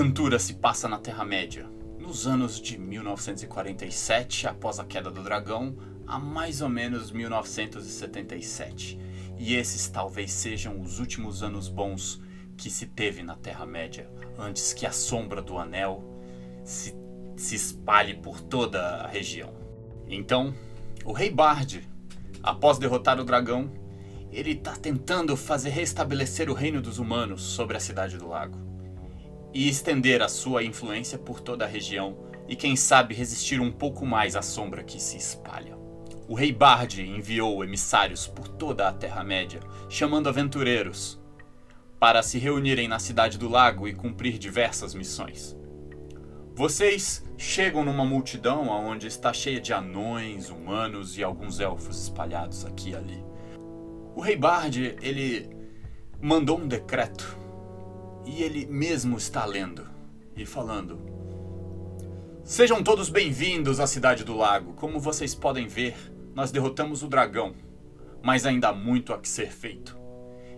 Aventura se passa na Terra-média, nos anos de 1947, após a queda do dragão, a mais ou menos 1977. E esses talvez sejam os últimos anos bons que se teve na Terra-média, antes que a sombra do anel se, se espalhe por toda a região. Então, o rei Bard, após derrotar o dragão, ele está tentando fazer restabelecer o reino dos humanos sobre a cidade do lago e estender a sua influência por toda a região e quem sabe resistir um pouco mais à sombra que se espalha. O rei Bard enviou emissários por toda a Terra-média, chamando aventureiros para se reunirem na cidade do lago e cumprir diversas missões. Vocês chegam numa multidão onde está cheia de anões, humanos e alguns elfos espalhados aqui e ali. O rei Bard, ele mandou um decreto e ele mesmo está lendo e falando: Sejam todos bem-vindos à Cidade do Lago. Como vocês podem ver, nós derrotamos o dragão, mas ainda há muito a que ser feito.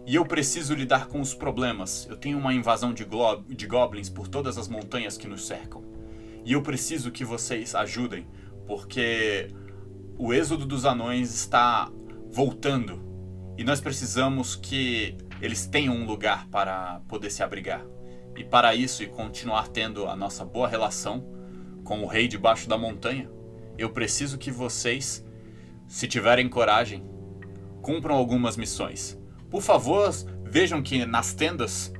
E eu preciso lidar com os problemas. Eu tenho uma invasão de, de goblins por todas as montanhas que nos cercam. E eu preciso que vocês ajudem, porque o êxodo dos anões está voltando. E nós precisamos que eles tenham um lugar para poder se abrigar. E para isso e continuar tendo a nossa boa relação com o rei debaixo da montanha, eu preciso que vocês, se tiverem coragem, cumpram algumas missões. Por favor, vejam que nas tendas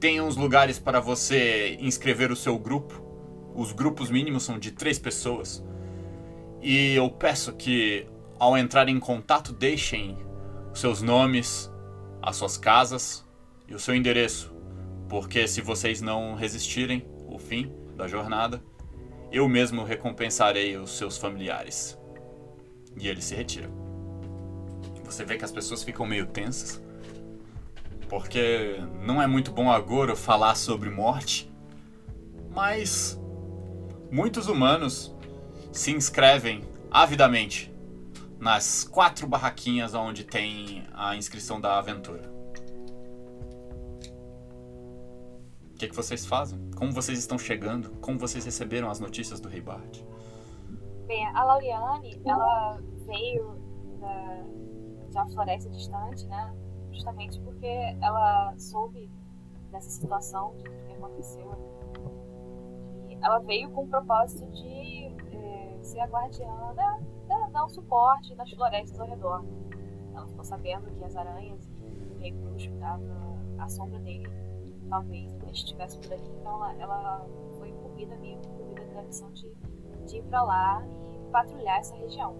tem uns lugares para você inscrever o seu grupo. Os grupos mínimos são de três pessoas. E eu peço que, ao entrar em contato, deixem seus nomes, as suas casas e o seu endereço, porque se vocês não resistirem o fim da jornada, eu mesmo recompensarei os seus familiares. E ele se retira. Você vê que as pessoas ficam meio tensas, porque não é muito bom agora falar sobre morte, mas muitos humanos se inscrevem avidamente nas quatro barraquinhas onde tem a inscrição da aventura. O que, que vocês fazem? Como vocês estão chegando? Como vocês receberam as notícias do Rei Bart? Bem, a Lauriane, ela veio da, de uma floresta distante, né? Justamente porque ela soube dessa situação, de que aconteceu. E ela veio com o propósito de é, ser a guardiã da, da, dar um suporte nas florestas ao redor. Ela ficou sabendo que as aranhas e o rei bruxo estavam à sombra dele, talvez ele estivesse por ali. Então ela, ela foi incumbida, meio incumbida da missão de, de ir para lá e patrulhar essa região.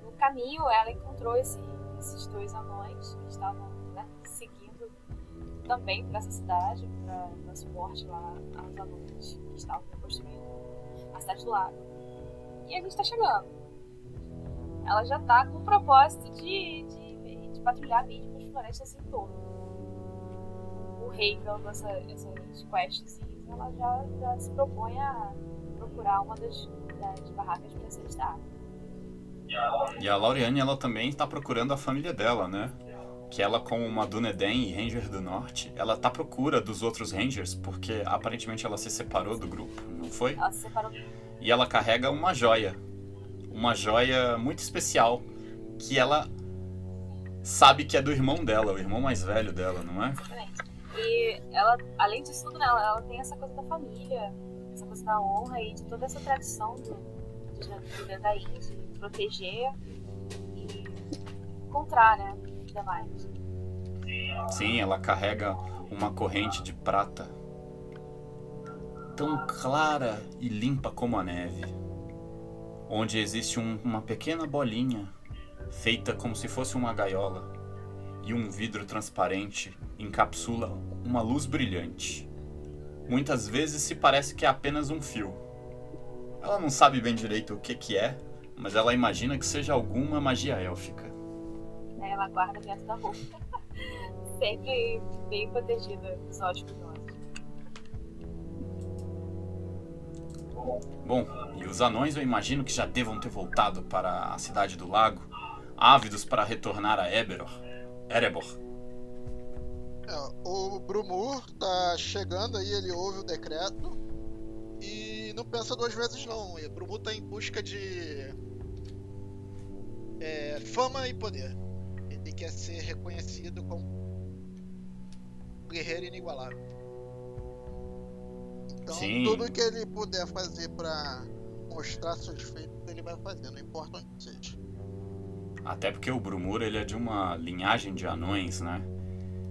E no caminho ela encontrou esse, esses dois anões que estavam né, seguindo também para essa cidade, para dar suporte lá aos alunos que estavam construindo a cidade do lago. E a gente está chegando ela já tá com o propósito de, de, de patrulhar mesmo as florestas em torno. O rei dando essa, essas quests, ela já, já se propõe a procurar uma das, das barracas para se alistar. E a Lauriane, ela também está procurando a família dela, né? Que ela, como uma Dunedin e Ranger do Norte, ela tá à procura dos outros Rangers, porque aparentemente ela se separou do grupo, não foi? Ela se separou. E ela carrega uma joia uma joia muito especial que ela sabe que é do irmão dela, o irmão mais velho dela, não é? Exatamente. E ela, além disso tudo, né, ela, tem essa coisa da família, essa coisa da honra e de toda essa tradição do, do, do Dendaí, de proteger e encontrar, né, demais. Sim, ela carrega uma corrente de prata tão clara e limpa como a neve onde existe um, uma pequena bolinha feita como se fosse uma gaiola e um vidro transparente encapsula uma luz brilhante. muitas vezes se parece que é apenas um fio. Ela não sabe bem direito o que, que é, mas ela imagina que seja alguma magia élfica. Ela guarda dentro da roupa. Sempre bem protegida dos ótimos Bom, e os anões eu imagino que já devam ter voltado para a cidade do lago, ávidos para retornar a Eberor. Erebor. É, o Brumur tá chegando aí, ele ouve o decreto e não pensa duas vezes não. O Brumur tá em busca de é, fama e poder. Ele quer ser reconhecido como guerreiro inigualável. Então Sim. tudo que ele puder fazer para mostrar seus feitos, ele vai fazer, não importa onde seja. Até porque o Brumur ele é de uma linhagem de anões, né?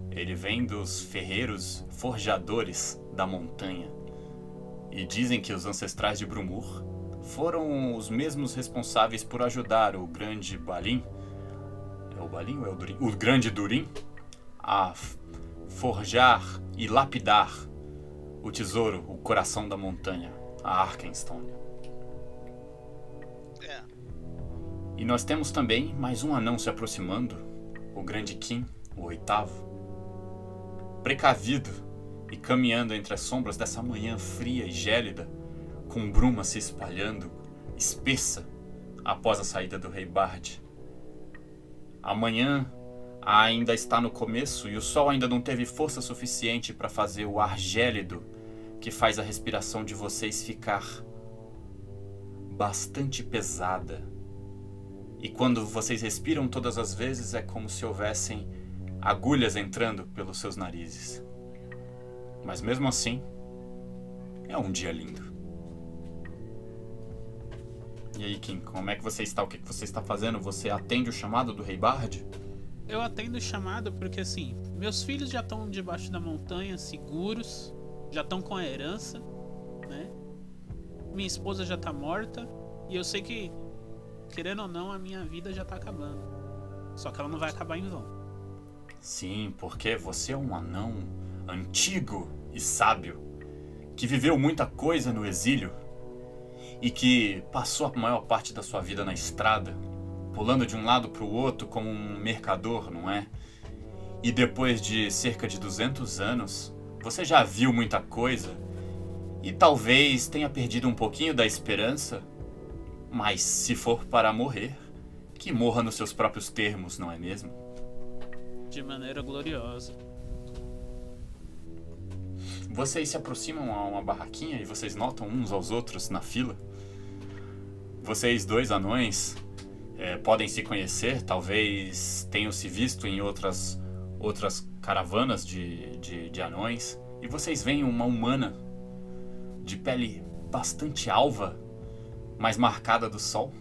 Ele vem dos ferreiros forjadores da montanha. E dizem que os ancestrais de Brumur foram os mesmos responsáveis por ajudar o grande Balin. É o Balin ou é o Durin? O grande Durin a forjar e lapidar o tesouro, o coração da montanha, a Arkenstone. É. E nós temos também mais um anão se aproximando, o grande Kim, o oitavo. Precavido e caminhando entre as sombras dessa manhã fria e gélida, com bruma se espalhando, espessa, após a saída do rei Bard. A manhã ainda está no começo e o sol ainda não teve força suficiente para fazer o ar gélido que faz a respiração de vocês ficar bastante pesada. E quando vocês respiram todas as vezes é como se houvessem agulhas entrando pelos seus narizes. Mas mesmo assim, é um dia lindo. E aí, Kim, como é que você está? O que você está fazendo? Você atende o chamado do Rei Bard? Eu atendo o chamado porque assim, meus filhos já estão debaixo da montanha, seguros, já estão com a herança, né? Minha esposa já tá morta e eu sei que, querendo ou não, a minha vida já tá acabando. Só que ela não vai acabar em vão. Sim, porque você é um anão antigo e sábio que viveu muita coisa no exílio e que passou a maior parte da sua vida na estrada, pulando de um lado para o outro como um mercador, não é? E depois de cerca de 200 anos, você já viu muita coisa e talvez tenha perdido um pouquinho da esperança, mas se for para morrer, que morra nos seus próprios termos, não é mesmo? De maneira gloriosa. Vocês se aproximam a uma barraquinha e vocês notam uns aos outros na fila. Vocês dois anões eh, podem se conhecer, talvez tenham se visto em outras outras caravanas de, de, de anões. E vocês veem uma humana de pele bastante alva, mais marcada do sol,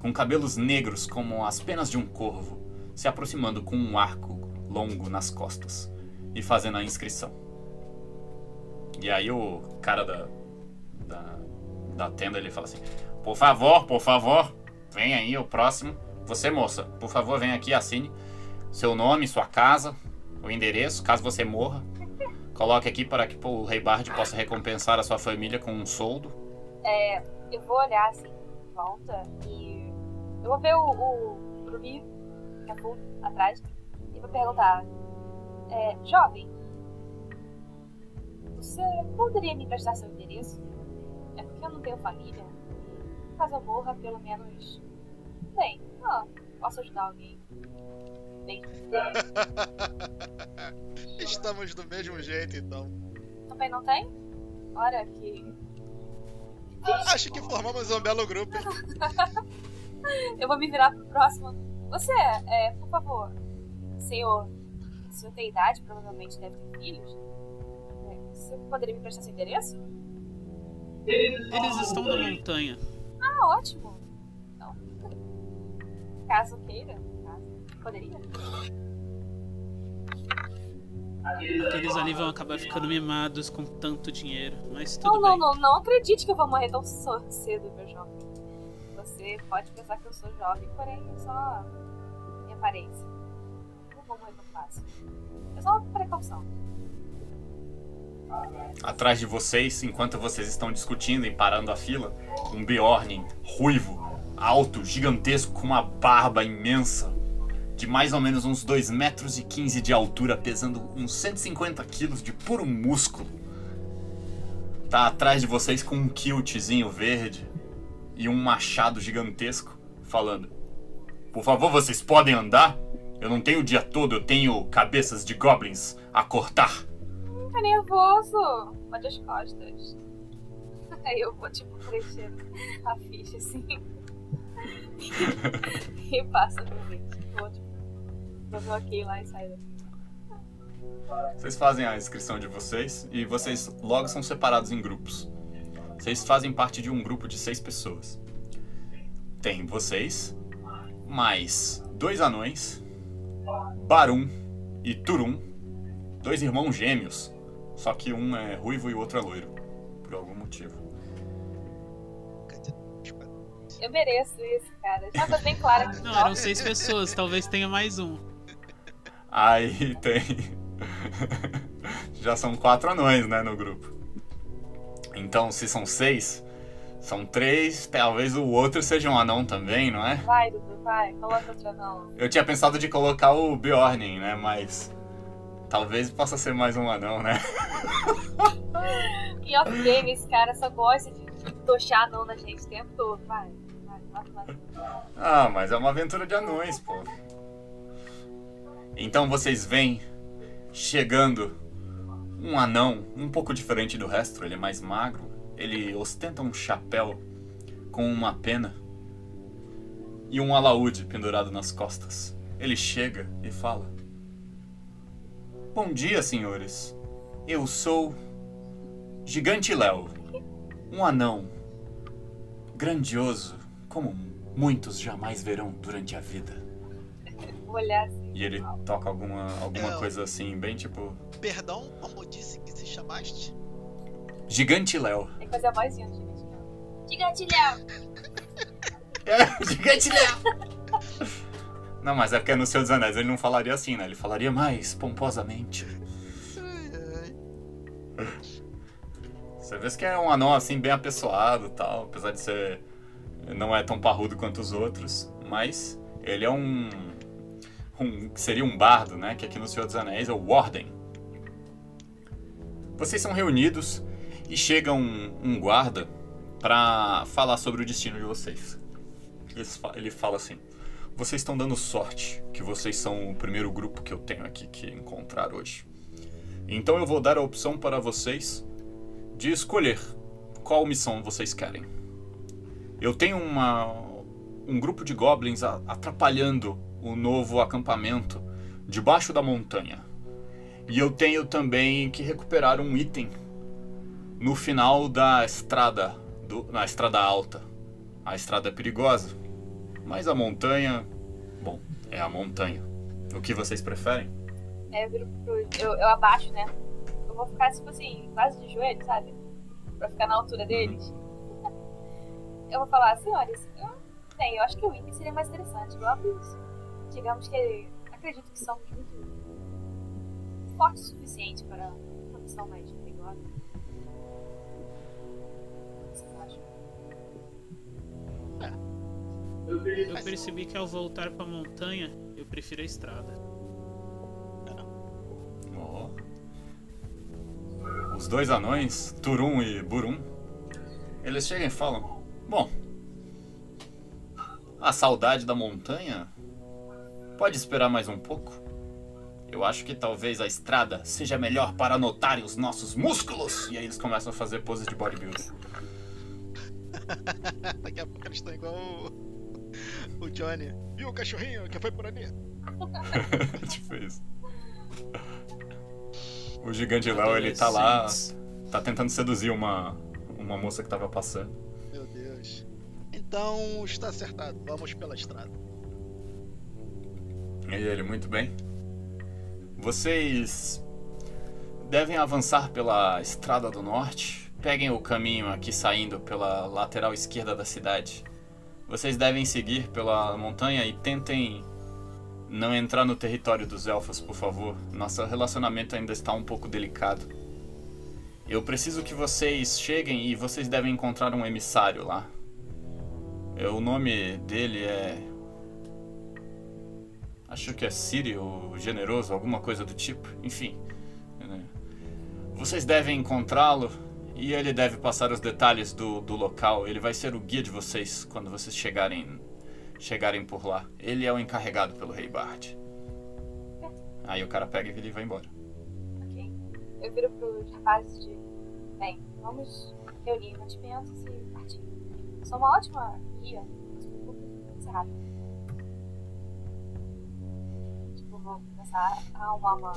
com cabelos negros como as penas de um corvo, se aproximando com um arco longo nas costas e fazendo a inscrição. E aí o cara da, da, da tenda ele fala assim: Por favor, por favor, vem aí o próximo. Você, moça, por favor, vem aqui, assine seu nome, sua casa, o endereço, caso você morra. Coloque aqui para que o Rei Bard possa recompensar a sua família com um soldo. É, eu vou olhar assim em volta e eu vou ver o, o Bruni, Cafu, atrás, e vou perguntar: é, Jovem, você poderia me emprestar seu endereço? É porque eu não tenho família. Caso eu morra, pelo menos. Bem, ah, posso ajudar alguém. Estamos do mesmo jeito então. também não tem? Olha que. Acho que formamos um belo grupo. Eu vou me virar pro próximo. Você, é, por favor, senhor, o senhor tem idade, provavelmente deve ter filhos. É, Você poderia me prestar seu endereço? Eles estão na montanha. Ah, ótimo. Então, caso queira, poderia. Aqueles ali vão acabar ficando mimados com tanto dinheiro. Mas tudo Não, não, bem. não, não acredite que eu vou morrer tão cedo, meu jovem. Você pode pensar que eu sou jovem, porém é só minha aparência. Não vou morrer tão fácil. É só uma precaução. Atrás de vocês, enquanto vocês estão discutindo e parando a fila, um Bjorn ruivo, alto, gigantesco, com uma barba imensa, de mais ou menos uns 2 metros e 15 de altura, pesando uns 150 quilos de puro músculo. Tá atrás de vocês com um kiltzinho verde e um machado gigantesco, falando: Por favor, vocês podem andar? Eu não tenho o dia todo, eu tenho cabeças de goblins a cortar. Tá nervoso. Pode as costas. Aí eu vou, tipo, preencher a ficha assim. e passa pra frente. Vou, tipo, eu bloqueio lá e saio daqui. Vocês fazem a inscrição de vocês e vocês logo são separados em grupos. Vocês fazem parte de um grupo de seis pessoas. Tem vocês, mais dois anões, Barum e Turum, dois irmãos gêmeos, só que um é ruivo e o outro é loiro, por algum motivo. Eu mereço isso, cara. Já tá bem claro que Não, eram seis pessoas, talvez tenha mais um. Aí tem. Já são quatro anões, né, no grupo. Então, se são seis, são três, talvez o outro seja um anão também, não é? Vai, Dudu, vai. Coloca outro anão. Eu tinha pensado de colocar o Bjorn, né, mas. Talvez possa ser mais um anão, né? Em off-game, esse cara só gosta de, de tochar anão na gente o tempo todo. Vai, vai, vai, vai. Ah, mas é uma aventura de anões, pô. Então vocês veem chegando um anão um pouco diferente do resto, ele é mais magro, ele ostenta um chapéu com uma pena e um alaúde pendurado nas costas. Ele chega e fala: Bom dia, senhores. Eu sou Gigante Léo, um anão grandioso como muitos jamais verão durante a vida. Olhar assim. E ele toca alguma, alguma É. coisa assim, bem tipo. Perdão, como disse que se chamaste? Gigante Léo. Tem que fazer a vozinha do gigante Léo. Gigante Léo! É, Gigante Léo! Não, mas é porque no Senhor dos Anéis ele não falaria assim, né? Ele falaria mais pomposamente. Você vê que é um anão assim, bem apessoado e tal, apesar de ser. Não é tão parrudo quanto os outros, mas ele é um. Um seria um bardo, né? Que aqui no Senhor dos Anéis é o Warden. Vocês são reunidos e chega um, um guarda pra falar sobre o destino de vocês. Ele fala assim: Vocês estão dando sorte que vocês são o primeiro grupo que eu tenho aqui que encontrar hoje. Então eu vou dar a opção para vocês de escolher qual missão vocês querem. Eu tenho uma, um grupo de goblins atrapalhando o novo acampamento debaixo da montanha. E eu tenho também que recuperar um item no final da estrada, do- na estrada alta. A estrada é perigosa, mas a montanha, bom, é a montanha. O que vocês preferem? Aí eu viro pro. Eu, eu abaixo, né? Eu vou ficar, tipo assim, quase de joelho, sabe? Pra ficar na altura deles. Eu vou falar, senhores, eu, bem, eu acho que o item seria mais interessante, goblins. Digamos que acredito que somos muito fortes o suficiente para uma missão mais perigosa. O que vocês acham? Eu percebi que ao voltar pra montanha, eu prefiro a estrada. Ó. Os dois anões, Turum e Burum, eles chegam e falam: Bom, a saudade da montanha pode esperar mais um pouco. Eu acho que talvez a estrada seja melhor para anotarem os nossos músculos. E aí eles começam a fazer poses de bodybuilding. Daqui a pouco eles estão igual o, o Johnny. Viu o cachorrinho que foi por ali? tipo isso. O gigante Léo, ele tá lá, tá tentando seduzir uma, uma moça que tava passando. Meu Deus. Então está acertado. Vamos pela estrada. E ele, muito bem. Vocês devem avançar pela estrada do norte. Peguem o caminho aqui saindo pela lateral esquerda da cidade. Vocês devem seguir pela montanha e tentem não entrar no território dos elfos, por favor. Nosso relacionamento ainda está um pouco delicado. Eu preciso que vocês cheguem e vocês devem encontrar um emissário lá. É, o nome dele é. Acho que é Siri ou Generoso, alguma coisa do tipo. Enfim. né? Vocês devem encontrá-lo e ele deve passar os detalhes do, do local. Ele vai ser o guia de vocês quando vocês chegarem chegarem por lá. Ele é o encarregado pelo Rei Bard. Aí o cara pega e vai embora. Ok. Eu viro pros rapazes de. Bem, vamos reunir mantimentos e partir. Sou uma ótima guia. Se preocupe, vai começar a arrumar uma,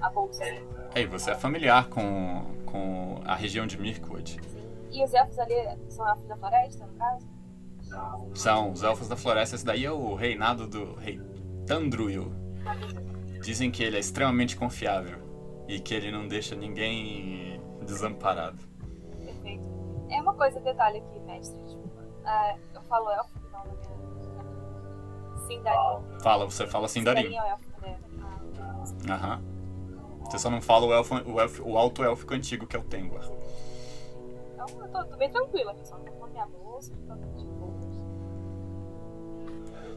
a assim. Ei, você é familiar com, com a região de Mirkwood. E os elfos ali são elfos da floresta, no caso? São os elfos da floresta. Esse daí é o reinado do rei Tandruil. Dizem que ele é extremamente confiável e que ele não deixa ninguém desamparado. Perfeito. É uma coisa, detalhe aqui, mestre. Desculpa. Ah, eu falo elfo, não da minha. Sindarin. Fala, você fala Darim. Sindarin é o elfo Aham. Você só não fala o, elfo, o, elfo, o alto élfico antigo, que é o Tengwar. Então eu tô, tô bem tranquila aqui, só tô com a minha bolsa, tô de boa.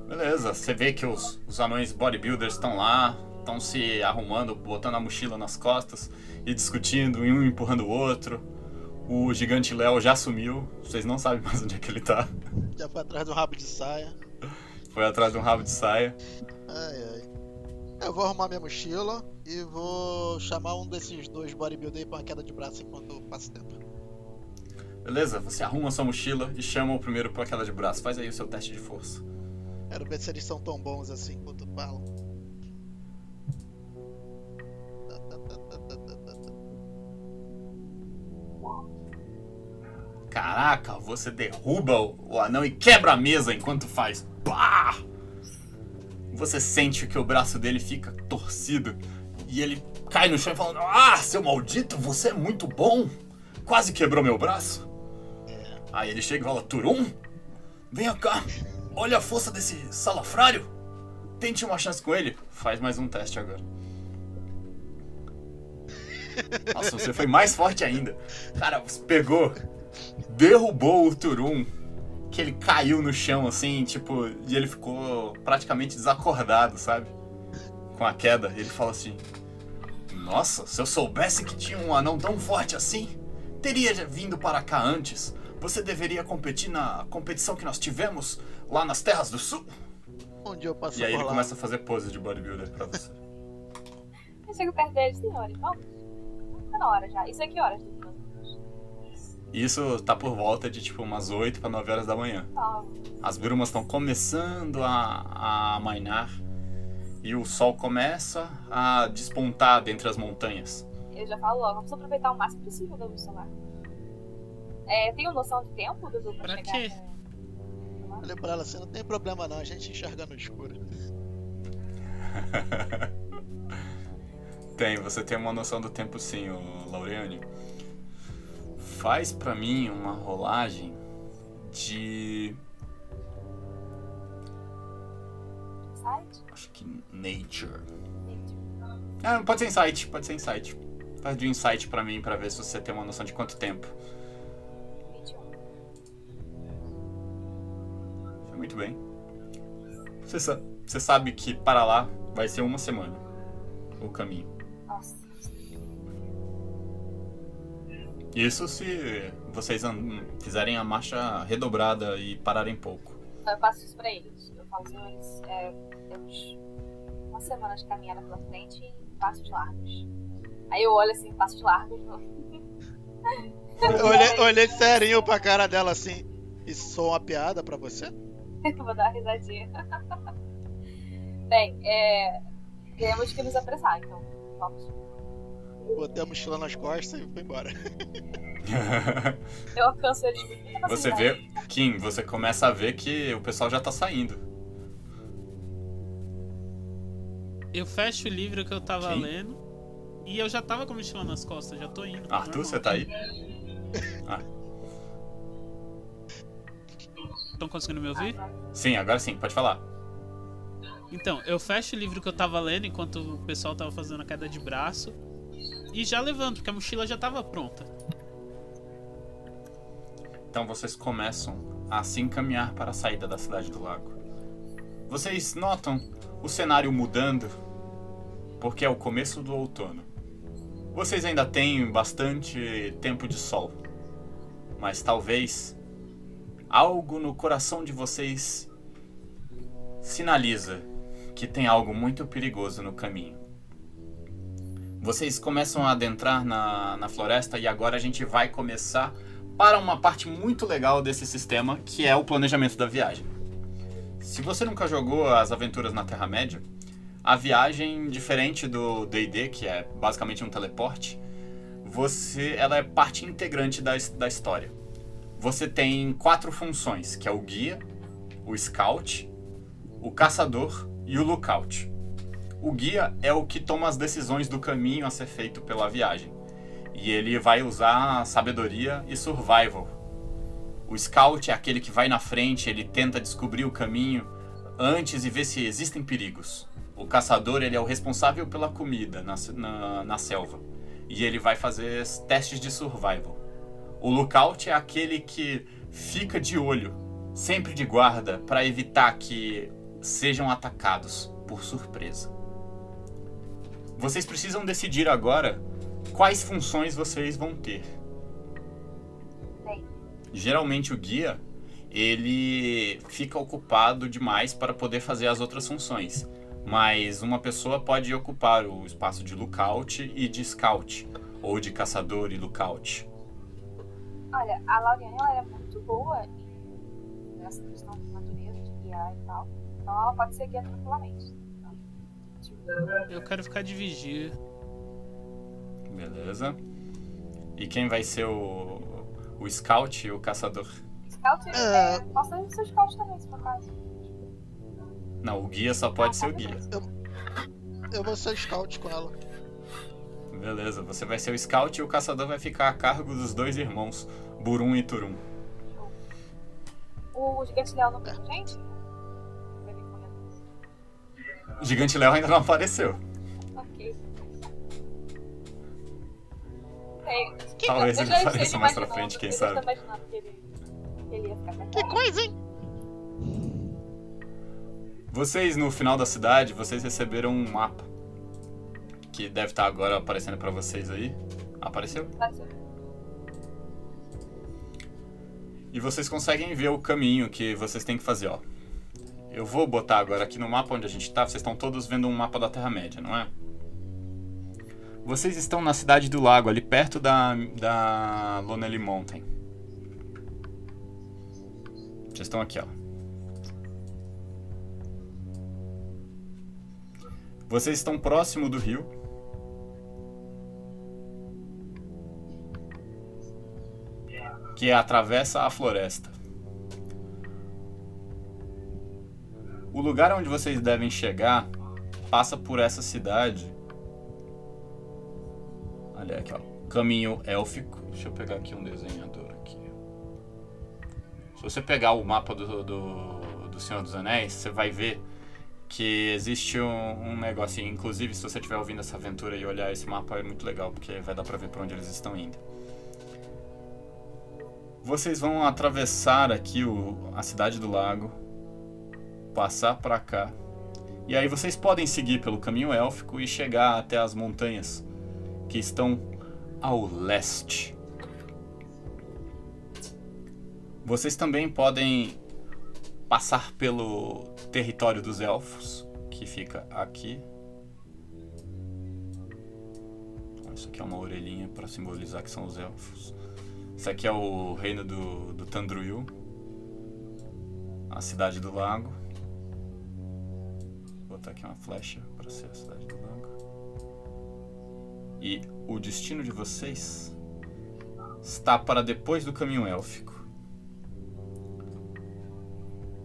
Beleza, você vê que os, os anões bodybuilders estão lá, estão se arrumando, botando a mochila nas costas e discutindo, um empurrando o outro. O gigante Léo já sumiu, vocês não sabem mais onde é que ele tá. Já foi atrás do rabo de saia. Foi atrás de um rabo de saia. Ai, ai. Eu vou arrumar minha mochila e vou chamar um desses dois bodybuilder aí pra uma queda de braço enquanto passa tempo. Beleza, você arruma sua mochila e chama o primeiro pra queda de braço. Faz aí o seu teste de força. Quero ver se eles são tão bons assim quanto falam. Caraca, você derruba o, anão e quebra a mesa enquanto faz. Pá! Você sente que o braço dele fica torcido e ele cai no chão falando: Ah, seu maldito, você é muito bom! Quase quebrou meu braço. Aí ele chega e fala: Turum, venha cá, olha a força desse salafrário. Tente uma chance com ele. Faz mais um teste agora. Nossa, você foi mais forte ainda. Cara, você pegou, derrubou o Turum, que ele caiu no chão assim, tipo, e ele ficou praticamente desacordado, sabe? Com a queda. E ele fala assim: Nossa, se eu soubesse que tinha um anão tão forte assim, teria vindo para cá antes. Você deveria competir na competição que nós tivemos lá nas Terras do Sul. Dia eu passo E aí ele lá. começa a fazer pose de bodybuilder pra você. Eu chego perto deles, senhores, vamos. Tá na hora já. Isso é que horas? Isso tá por volta de tipo umas 8 para 9 horas da manhã. Tá, As brumas estão começando a, a amainar e o sol começa a despontar dentre as montanhas. eu já falo logo, vamos aproveitar o máximo possível da luz solar. É, tenho noção de tempo, Dudu, pra, Pra chegar quê? Falei pra ela assim, não tem problema não, a gente enxerga no escuro. Tem, você tem uma noção do tempo sim, ô Laureane. Faz pra mim uma rolagem de. site? Acho que Nature. Ah, pode ser insight, pode ser insight. Faz de insight pra mim pra ver se você tem uma noção de quanto tempo. 21. Foi muito bem. Você, sa- você sabe que para lá vai ser uma semana o caminho. Isso se vocês fizerem a marcha redobrada e pararem pouco. Então eu passo isso pra eles. Eu falo, senhores, é, temos uma semana de caminhada pela frente e passos largos. Aí eu olho assim, passos largos. Eu olhei, olhei serinho pra cara dela assim. Isso sou uma piada pra você? Vou dar uma risadinha. Bem, é, temos que nos apressar, então vamos. Botei a mochila nas costas e fui embora. Eu alcanço eles Você vê, Kim, você começa a ver que o pessoal já tá saindo. Eu fecho o livro que eu tava Sim. lendo. E eu já tava com a mochila nas costas, já tô indo. Arthur, normal. você tá aí? Estão conseguindo me ouvir? Sim, agora sim, pode falar. Então, eu fecho o livro que eu tava lendo enquanto o pessoal tava fazendo a queda de braço. E já levanto, porque a mochila já tava pronta. Então vocês começam a se encaminhar para a saída da cidade do lago. Vocês notam o cenário mudando porque é o começo do outono. Vocês ainda têm bastante tempo de sol, mas talvez algo no coração de vocês sinaliza que tem algo muito perigoso no caminho. Vocês começam a adentrar na, na floresta e agora a gente vai começar para uma parte muito legal desse sistema, que é o planejamento da viagem. Se você nunca jogou as aventuras na Terra-média, a viagem, diferente do D&D, que é basicamente um teleporte, você, ela é parte integrante da, da história. Você tem quatro funções, que é o guia, o scout, o caçador e o lookout. O guia é o que toma as decisões do caminho a ser feito pela viagem. E ele vai usar sabedoria e survival. O scout é aquele que vai na frente, ele tenta descobrir o caminho antes e ver se existem perigos. O caçador ele é o responsável pela comida na, na, na selva. E ele vai fazer testes de survival. O lookout é aquele que fica de olho, sempre de guarda, para evitar que sejam atacados por surpresa. Vocês precisam decidir agora quais funções vocês vão ter. Bem, Geralmente o guia ele fica ocupado demais para poder fazer as outras funções, mas uma pessoa pode ocupar o espaço de lookout e de scout, ou de caçador e lookout. olha, a Lauriane ela era muito boa nessa questão de natureza, de guiar e tal. Então ela pode ser guia tranquilamente. Eu quero ficar de vigia. Beleza? E quem vai ser o, o scout e o caçador? Scout, É. é... posso ser seu scout também, se for caso. Não, o guia só pode ser o guia. Eu vou ser scout com ela. Beleza, você vai ser o scout e o caçador vai ficar a cargo dos dois irmãos, Burum e Turum. O gigante leão não tem gente? Ele. O gigante Léo ainda não apareceu. Ok. Sei. Talvez Eu ele já apareça mais pra frente, quem sabe. tô imaginando que ele, que ele ia ficar Que coisa, hein? Vocês, no final da cidade, vocês receberam um mapa. Que deve estar agora aparecendo pra vocês aí. Apareceu? Brasil. E vocês conseguem ver o caminho que vocês têm que fazer, ó. Eu vou botar agora aqui no mapa onde a gente tá. Vocês estão todos vendo um mapa da Terra-média, não é? Vocês estão na cidade do lago, ali perto da, da Lonely Mountain. Vocês estão aqui, ó. Vocês estão próximo do rio. Que atravessa a floresta. O lugar onde vocês devem chegar passa por essa cidade. Olha aqui, ó. Caminho élfico. Deixa eu pegar aqui um desenhador aqui. Se você pegar o mapa do, do, do Senhor dos Anéis, você vai ver que existe um, um negocinho. Inclusive, se você estiver ouvindo essa aventura e olhar esse mapa, é muito legal, porque vai dar pra ver pra onde eles estão indo. Vocês vão atravessar aqui o, a cidade do lago, passar pra cá. E aí vocês podem seguir pelo caminho élfico e chegar até as montanhas que estão ao leste. Vocês também podem passar pelo território dos elfos, que fica aqui. Isso aqui é uma orelhinha para simbolizar que são os elfos. Isso aqui é o reino do, do Tandruil, a cidade do lago. Botar aqui uma flecha para ser a cidade do lago. E o destino de vocês está para depois do caminho élfico.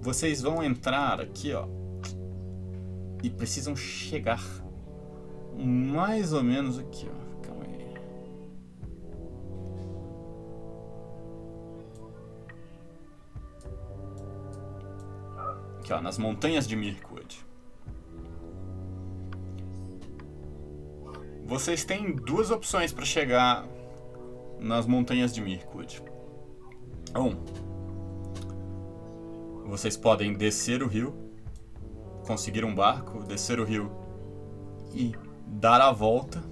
Vocês vão entrar aqui, ó, e precisam chegar mais ou menos aqui, ó. Calma aí. Aqui, ó, nas montanhas de Mirkwood. Vocês têm duas opções para chegar nas montanhas de Mirkwood. Um, vocês podem descer o rio, conseguir um barco, descer o rio e dar a volta.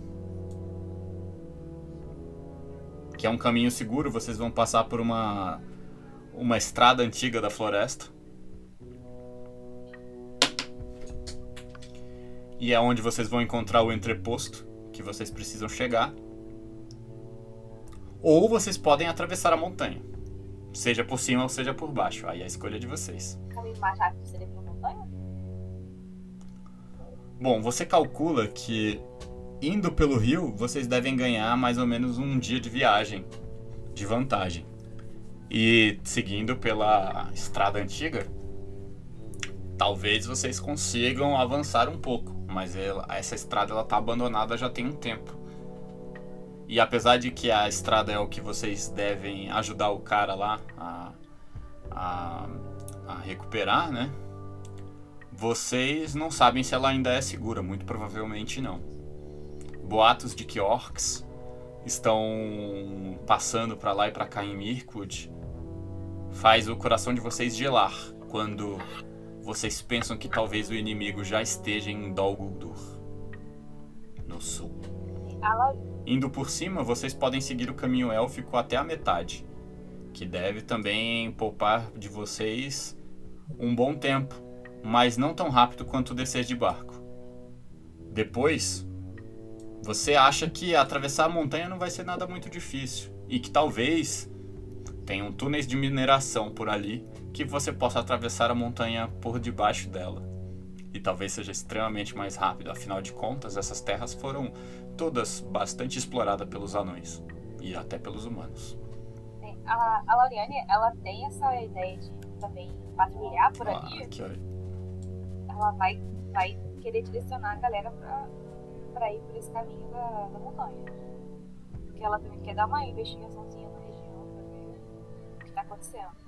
Que é um caminho seguro, vocês vão passar por uma uma estrada antiga da floresta. E é onde vocês vão encontrar o entreposto que vocês precisam chegar. Ou vocês podem atravessar a montanha. Seja por cima ou seja por baixo. Aí é a escolha de vocês. O caminho mais rápido seria pela montanha? Bom, você calcula que indo pelo rio, vocês devem ganhar mais ou menos um dia de viagem de vantagem. E seguindo pela estrada antiga, talvez vocês consigam avançar um pouco, mas ela- essa estrada ela tá abandonada já tem um tempo. E apesar de que a estrada é o que vocês devem ajudar o cara lá a, a, a recuperar, né? Vocês não sabem se ela ainda é segura, muito provavelmente não. Boatos de que orcs estão passando pra lá e pra cá em Mirkwood faz o coração de vocês gelar quando vocês pensam que talvez o inimigo já esteja em Dol Guldur, no sul. Indo por cima, vocês podem seguir o caminho élfico até a metade, que deve também poupar de vocês um bom tempo, mas não tão rápido quanto descer de barco. Depois, você acha que atravessar a montanha não vai ser nada muito difícil e que talvez tenham túneis de mineração por ali que você possa atravessar a montanha por debaixo dela. E talvez seja extremamente mais rápido, afinal de contas, essas terras foram todas bastante exploradas pelos anões e até pelos humanos. A, a Lauriane, ela tem essa ideia de também patrulhar por Ah, ali. olha. Ela vai, vai querer direcionar a galera pra, pra ir por esse caminho da, da montanha. Porque ela também quer dar uma investigaçãozinha na região pra ver o que tá acontecendo.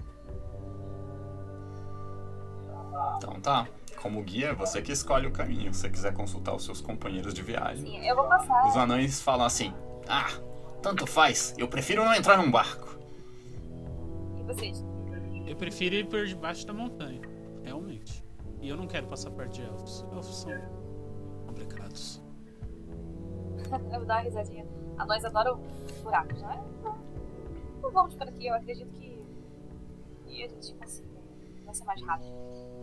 Então tá. Como guia, é você que escolhe o caminho. Se você quiser consultar os seus companheiros de viagem. Sim, eu vou passar. Os anões falam assim: Ah, tanto faz, eu prefiro não entrar num barco. E vocês? Eu prefiro ir por debaixo da montanha, realmente. E eu não quero passar perto de elfos. Elfos são complicados. Eu vou dar uma risadinha. Anões adoram buracos, não é? Então, então vamos por aqui, eu acredito que. E a gente consiga. Vai ser mais rápido.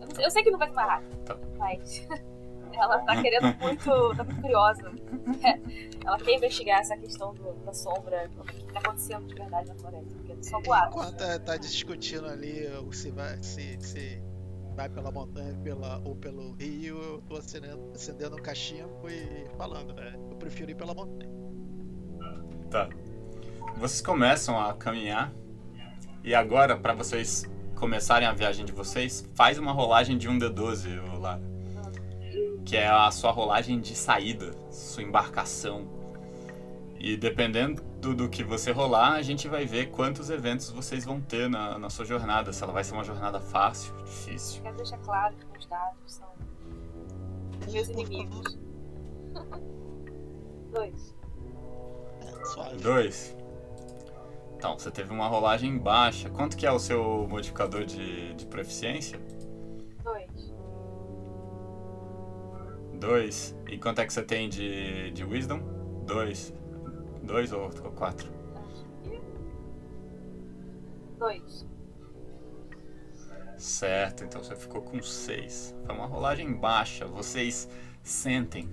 Eu, sei, eu sei que não vai ser mais rápido, Tá. mas. Ela tá querendo muito. tá muito curiosa. Ela quer investigar essa questão do- da sombra, o que tá acontecendo de verdade na floresta. Porque é só boato. Enquanto é, tá discutindo ali o se vai, se, se vai pela montanha pela, ou pelo rio, eu tô acendendo, acendendo um cachimbo e falando, né? Eu prefiro ir pela montanha. Tá. Vocês começam a caminhar. E agora, pra vocês começarem a viagem de vocês, faz uma rolagem de 1d12, ô Lara. Que é a sua rolagem de saída, sua embarcação. E dependendo do, que você rolar, a gente vai ver quantos eventos vocês vão ter na, na sua jornada. Se ela vai ser uma jornada fácil, difícil. Quero deixar claro que os dados são meus inimigos. Dois. É, suave. Dois. Então, você teve uma rolagem baixa. Quanto que é o seu modificador de, de proficiência? Dois. Dois. E quanto é que você tem de, de Wisdom? Dois. Dois ou, quatro? Dois. Certo, então você ficou com seis. Foi uma rolagem baixa. Vocês sentem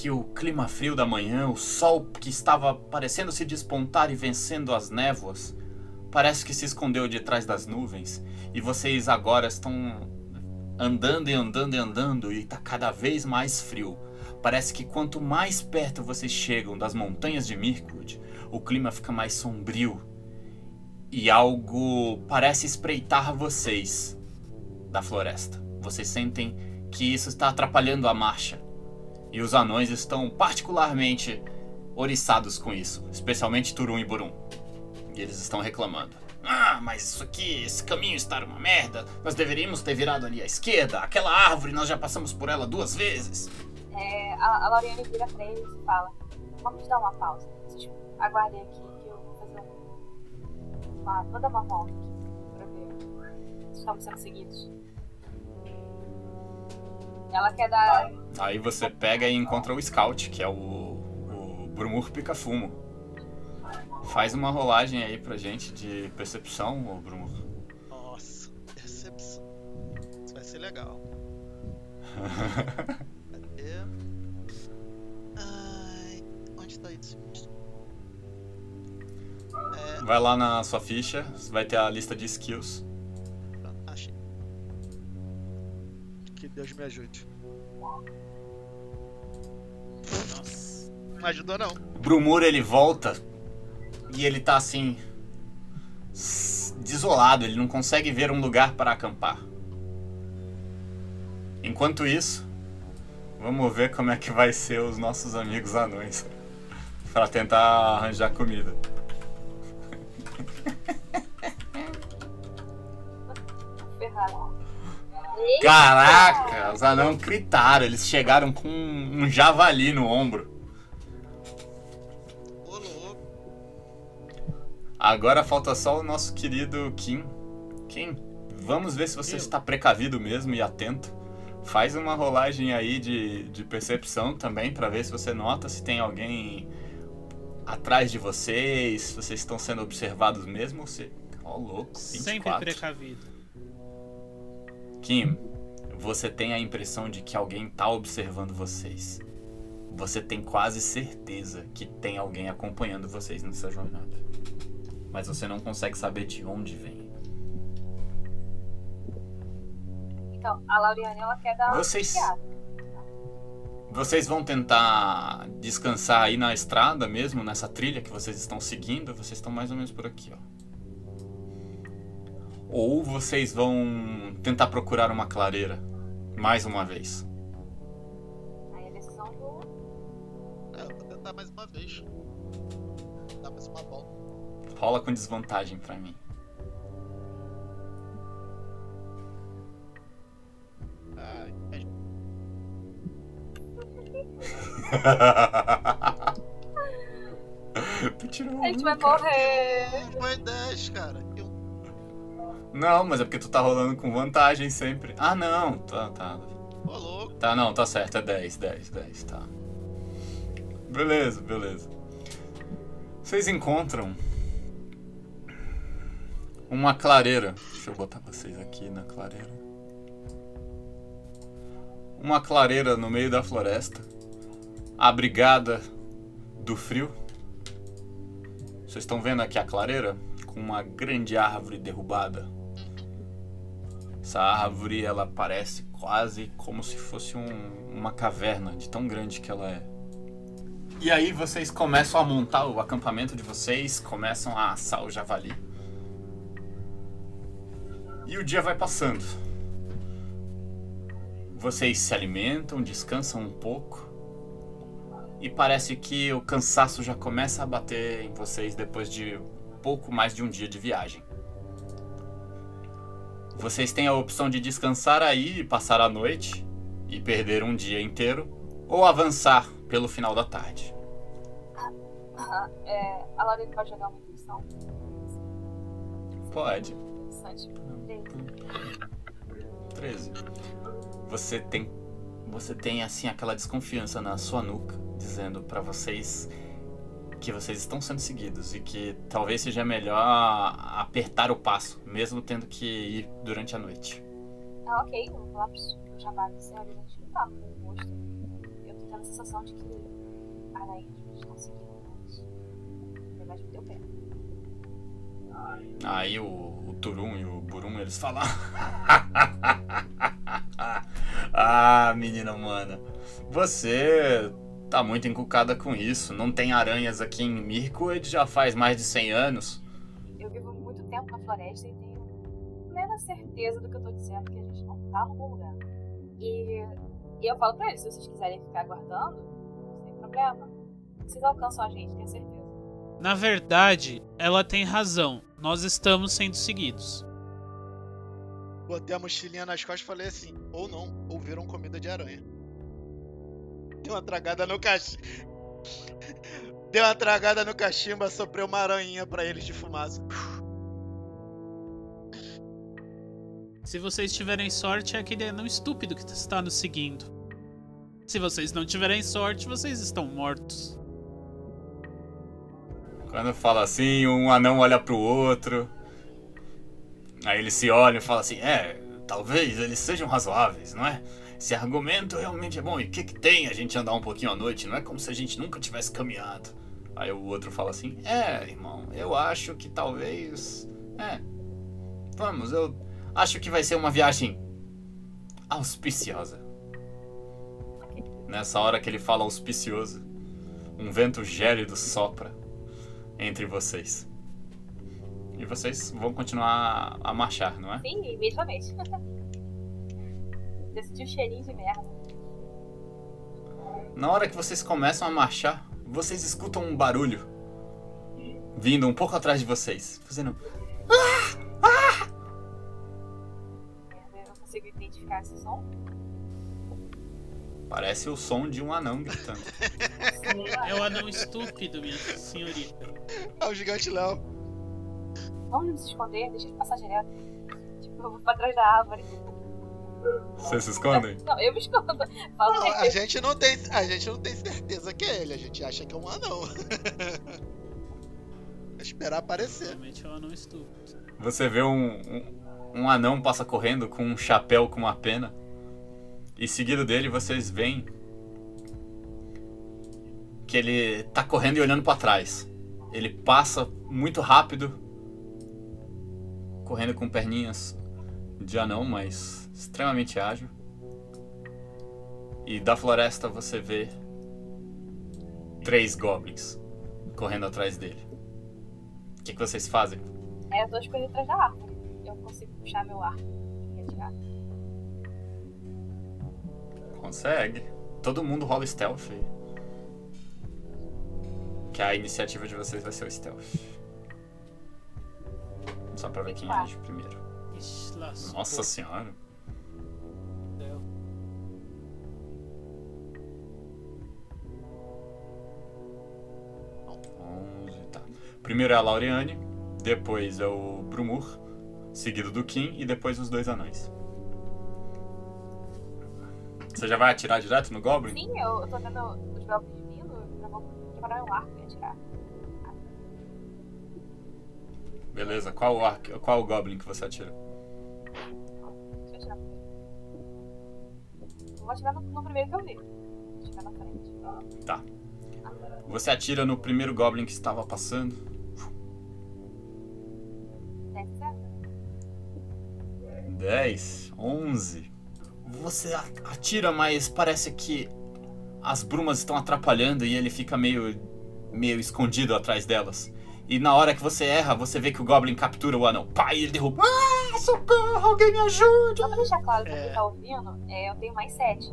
que o clima frio da manhã, o sol que estava parecendo se despontar e vencendo as névoas, parece que se escondeu de trás das nuvens. E vocês agora estão andando e andando e andando e está cada vez mais frio. Parece que quanto mais perto vocês chegam das montanhas de Mirkwood, o clima fica mais sombrio e algo parece espreitar vocês da floresta. Vocês sentem que isso está atrapalhando a marcha. E os anões estão particularmente oriçados com isso, especialmente Turum e Burum. E eles estão reclamando. Ah, mas isso aqui, esse caminho está uma merda. Nós deveríamos ter virado ali à esquerda. Aquela árvore, nós já passamos por ela duas vezes. É, a, a Lauriane vira pra eles e fala: Vamos dar uma pausa. Vocês aguardem aqui que eu vou fazer um. Vou dar uma volta aqui pra ver estamos sendo seguidos. Ela quer dar. Aí você pega e encontra o Scout, que é o, o Brumur Pica-Fumo. Faz uma rolagem aí pra gente de percepção, ô Brumur. Nossa, percepção. Isso vai ser legal. Cadê? Ai, onde tá isso? É, Vai lá na sua ficha, vai ter a lista de skills. Deus me ajude. Nossa. Não ajudou não. O Brumur ele volta e ele tá assim. desolado, ele não consegue ver um lugar para acampar. Enquanto isso, vamos ver como é que vai ser os nossos amigos anões para tentar arranjar comida. ferrada. Caraca, os anãos gritaram, eles chegaram com um javali no ombro. Ô louco. Agora falta só o nosso querido Kim. Kim, vamos ver se você Eu. está precavido mesmo e atento. Faz uma rolagem aí de, de percepção também pra ver se você nota se tem alguém atrás de vocês, se vocês estão sendo observados mesmo ou se. Ó, louco, 24. Sempre precavido. Kim, você tem a impressão de que alguém tá observando vocês. Você tem quase certeza que tem alguém acompanhando vocês nessa jornada. Mas você não consegue saber de onde vem. Então, a Lauriane ela quer dar uma Vocês- piada. Vocês vão tentar descansar aí na estrada mesmo, nessa trilha que vocês estão seguindo. Vocês estão mais ou menos por aqui, ó. Ou vocês vão tentar procurar uma clareira mais uma vez. Aí a decisão do. É, eu vou tentar mais uma vez. Dar mais uma volta. Rola com desvantagem pra mim. Ai, é- tu tirou A gente um, vai morrer. Foi 10, cara. Não, mas é porque tu tá rolando com vantagem sempre. Ah, não. Tá, tá. Ô louco. Tá, não, tá certo. É 10, 10, 10, tá. Beleza, beleza. Vocês encontram uma clareira. Deixa eu botar vocês aqui na clareira. Uma clareira no meio da floresta, abrigada do frio. Vocês estão vendo aqui a clareira? Com uma grande árvore derrubada. Essa árvore, ela parece quase como se fosse um- uma caverna, de tão grande que ela é. E aí vocês começam a montar o acampamento de vocês, começam a assar o javali. E o dia vai passando. Vocês se alimentam, descansam um pouco. E parece que o cansaço já começa a bater em vocês depois de pouco mais de um dia de viagem. Vocês têm a opção de descansar aí e passar a noite e perder um dia inteiro, ou avançar pelo final da tarde. Aham, é, a Lauriane pode jogar uma intuição. Pode. Interessante. Três. 13. Você tem você tem assim aquela desconfiança na sua nuca, dizendo pra vocês que vocês estão sendo seguidos e que talvez seja melhor apertar o passo, mesmo tendo que ir durante a noite. Ah, ok, o lápis já vai ser ali antes não tá com o rosto. Eu tô tendo a sensação de que aranhas estão seguindo, mas. Ele vai me deu pé. Aí o, o Turum e o Burum eles falam. ah, menina humana, você tá muito encucada com isso. Não tem aranhas aqui em Mirkwood já faz mais de 100 anos. Eu vivo muito tempo na floresta e tenho plena certeza do que eu tô dizendo, que a gente não tá no bom lugar. E, e eu falo pra eles, se vocês quiserem ficar aguardando, sem problema. Vocês alcançam a gente, tenho certeza. Na verdade, ela tem razão. Nós estamos sendo seguidos. Botei a mochilinha nas costas e falei assim, ou não, ou viram comida de aranha. Deu uma tragada no cachimbo. Deu uma tragada no cachimbo, soprei uma aranha pra eles de fumaça. Se vocês tiverem sorte, é aquele anão estúpido que está nos seguindo. Se vocês não tiverem sorte, vocês estão mortos. Quando fala assim, um anão olha pro outro. Aí eles se olham e falam assim: É, talvez eles sejam razoáveis, não é? Esse argumento realmente é bom. E o que, que tem a gente andar um pouquinho à noite? Não é como se a gente nunca tivesse caminhado. Aí o outro fala assim: É, irmão, eu acho que talvez. É. Vamos, eu acho que vai ser uma viagem auspiciosa. Nessa hora que ele fala auspicioso, um vento gélido sopra entre vocês. E vocês vão continuar a marchar, não é? Sim, imediatamente. Eu senti um cheirinho de merda. Na hora que vocês começam a marchar, vocês escutam um barulho vindo um pouco atrás de vocês, fazendo. Eu consigo identificar esse som? Parece o som de um anão gritando. É o anão estúpido, minha senhorita. É o gigante Léo. Vamos se esconder, deixa ele passar direto. Tipo, eu vou pra trás da árvore. Vocês se escondem? Não, eu me escondo. Não, a gente não tem, a gente não tem certeza que é ele, a gente acha que é um anão. Esperar aparecer. Realmente é um anão estúpido. Você vê um, um, um anão passa correndo com um chapéu com uma pena. E seguido dele vocês veem que ele tá correndo e olhando pra trás. Ele passa muito rápido, correndo com perninhas de anão, mas extremamente ágil. E da floresta você vê três goblins correndo atrás dele. O que, que vocês fazem? é, eu tô escondendo atrás da árvore. Eu consigo puxar meu arco e atirar. Consegue. Todo mundo rola stealth. Que a iniciativa de vocês vai ser o stealth. Só pra ver quem Tá. age primeiro. Nossa senhora. 11, tá. Primeiro é a Laureane, depois é o Brumur, seguido do Kim e depois os dois anões. Você já vai atirar direto no Goblin? Sim, eu, tô vendo os Goblins vindo, eu vou preparar o arco e atirar. Beleza, qual o, arco, qual o Goblin que você atira? Deixa eu atirar. Vou atirar no, no primeiro que eu vi. Vou atirar na frente. Tá. Você atira no primeiro Goblin que estava passando. 10 certo? 10, 11. Você atira, mas parece que as brumas estão atrapalhando e ele fica meio, meio escondido atrás delas. E na hora que você erra, você vê que o Goblin captura o anão. Pá, e ele derruba. Ah, socorro, alguém me ajude. Só pra deixar claro pra É. quem tá ouvindo, é, eu tenho mais 7.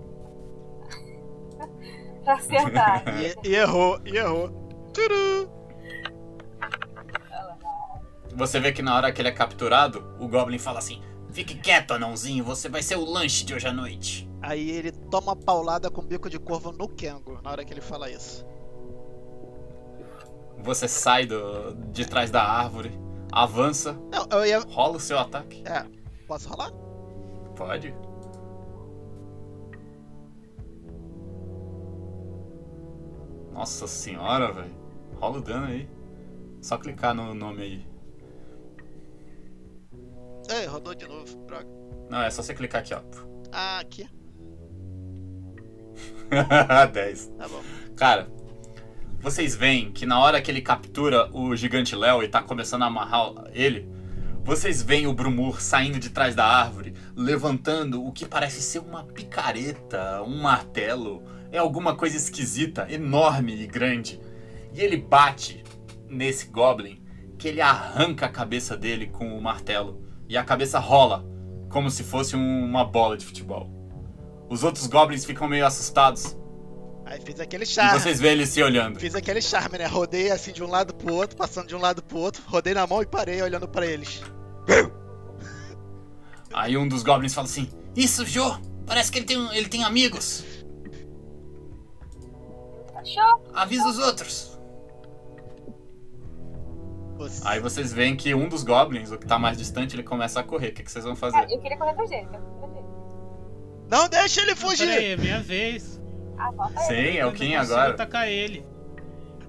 pra acertar. E, e errou, e errou. Turu. Você vê que na hora que ele é capturado, o Goblin fala assim: Fique quieto, anãozinho, você vai ser o lanche de hoje à noite. Aí ele toma uma paulada com bico de corvo no Kengo, na hora que ele fala isso. Você sai do, de trás da árvore, avança, Não, eu ia. rola o seu ataque. É, posso rolar? Pode. Nossa senhora, velho. Rola o dano aí. Só clicar no nome aí. Ei, rodou de novo, droga. Não, é só você clicar aqui, ó. Ah, aqui. 10. Tá bom. Cara, vocês veem que na hora que ele captura o gigante Léo e tá começando a amarrar ele, vocês veem o Brumur saindo de trás da árvore, levantando o que parece ser uma picareta, um martelo, é alguma coisa esquisita, enorme e grande. E ele bate nesse Goblin, que ele arranca a cabeça dele com o martelo, e a cabeça rola, como se fosse um- uma bola de futebol. Os outros Goblins ficam meio assustados, Aí fiz aquele e charme. vocês veem eles se olhando. Fiz aquele charme, né? Rodei assim de um lado pro outro, passando de um lado pro outro, rodei na mão e parei olhando pra eles. Aí um dos goblins fala assim: Isso, Jô! Parece que ele tem, ele tem amigos. Achou? Avisa os outros. Você- Aí vocês veem que um dos goblins, o que tá mais distante, ele começa a correr. O que, que vocês vão fazer? Cara, eu queria correr atrás dele. eu. Não deixa ele fugir! Peraí, é minha vez. Ah, volta ele. Sim, é Eu o não Kim consigo agora. atacar ele.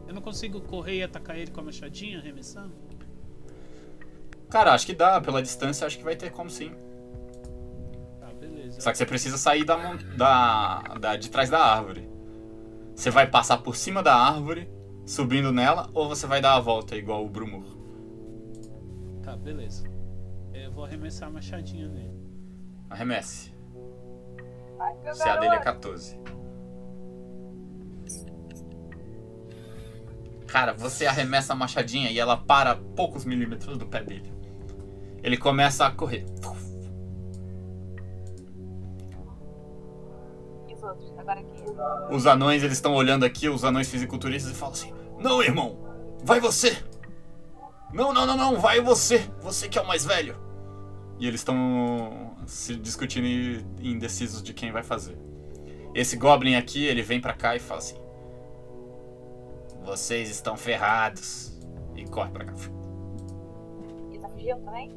Eu não consigo correr e atacar ele com a machadinha, arremessando? Cara, acho que dá. Pela distância, acho que vai ter como sim. Tá, beleza. Só que você precisa sair da, da, da- de trás da árvore. Você vai passar por cima da árvore, subindo nela, ou você vai dar a volta igual o Brumur? Tá, beleza. Eu vou arremessar a machadinha nele. Arremesse. Vai, meu Se a dele é garoto. 14. Cara, você arremessa a machadinha e ela para a poucos milímetros do pé dele. Ele começa a correr. E Agora aqui. Os anões, eles estão olhando aqui, os anões fisiculturistas, e falam assim: Não, irmão, vai você! Não, não, não, não, vai você! Você que é o mais velho! E eles estão se discutindo e indecisos de quem vai fazer. Esse Goblin aqui, ele vem pra cá e fala assim: Vocês estão ferrados! E corre pra cá. Ele tá fugindo também?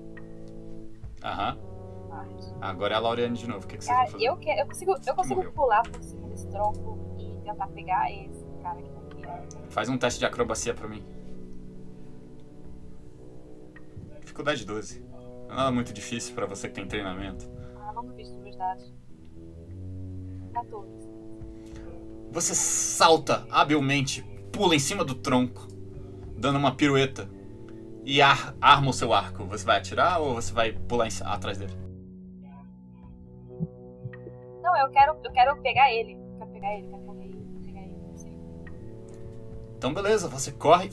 Aham. Ah, Agora é a Laureane de novo. O que, que vocês vão Cara, fazer? eu, eu consigo, eu consigo Morreu. pular por cima desse tronco e tentar pegar esse cara que tá aqui. Faz um teste de acrobacia pra mim. Dificuldade 12. Não é nada muito difícil pra você que tem treinamento. Ah, não vi os meus dados. 14. Você salta habilmente, pula em cima do tronco, dando uma pirueta e ar- arma o seu arco. Você vai atirar ou você vai pular em- atrás dele? Eu quero, eu quero pegar ele. Eu quero pegar ele, quero correr e pegar ele. Não sei. Então beleza, você corre.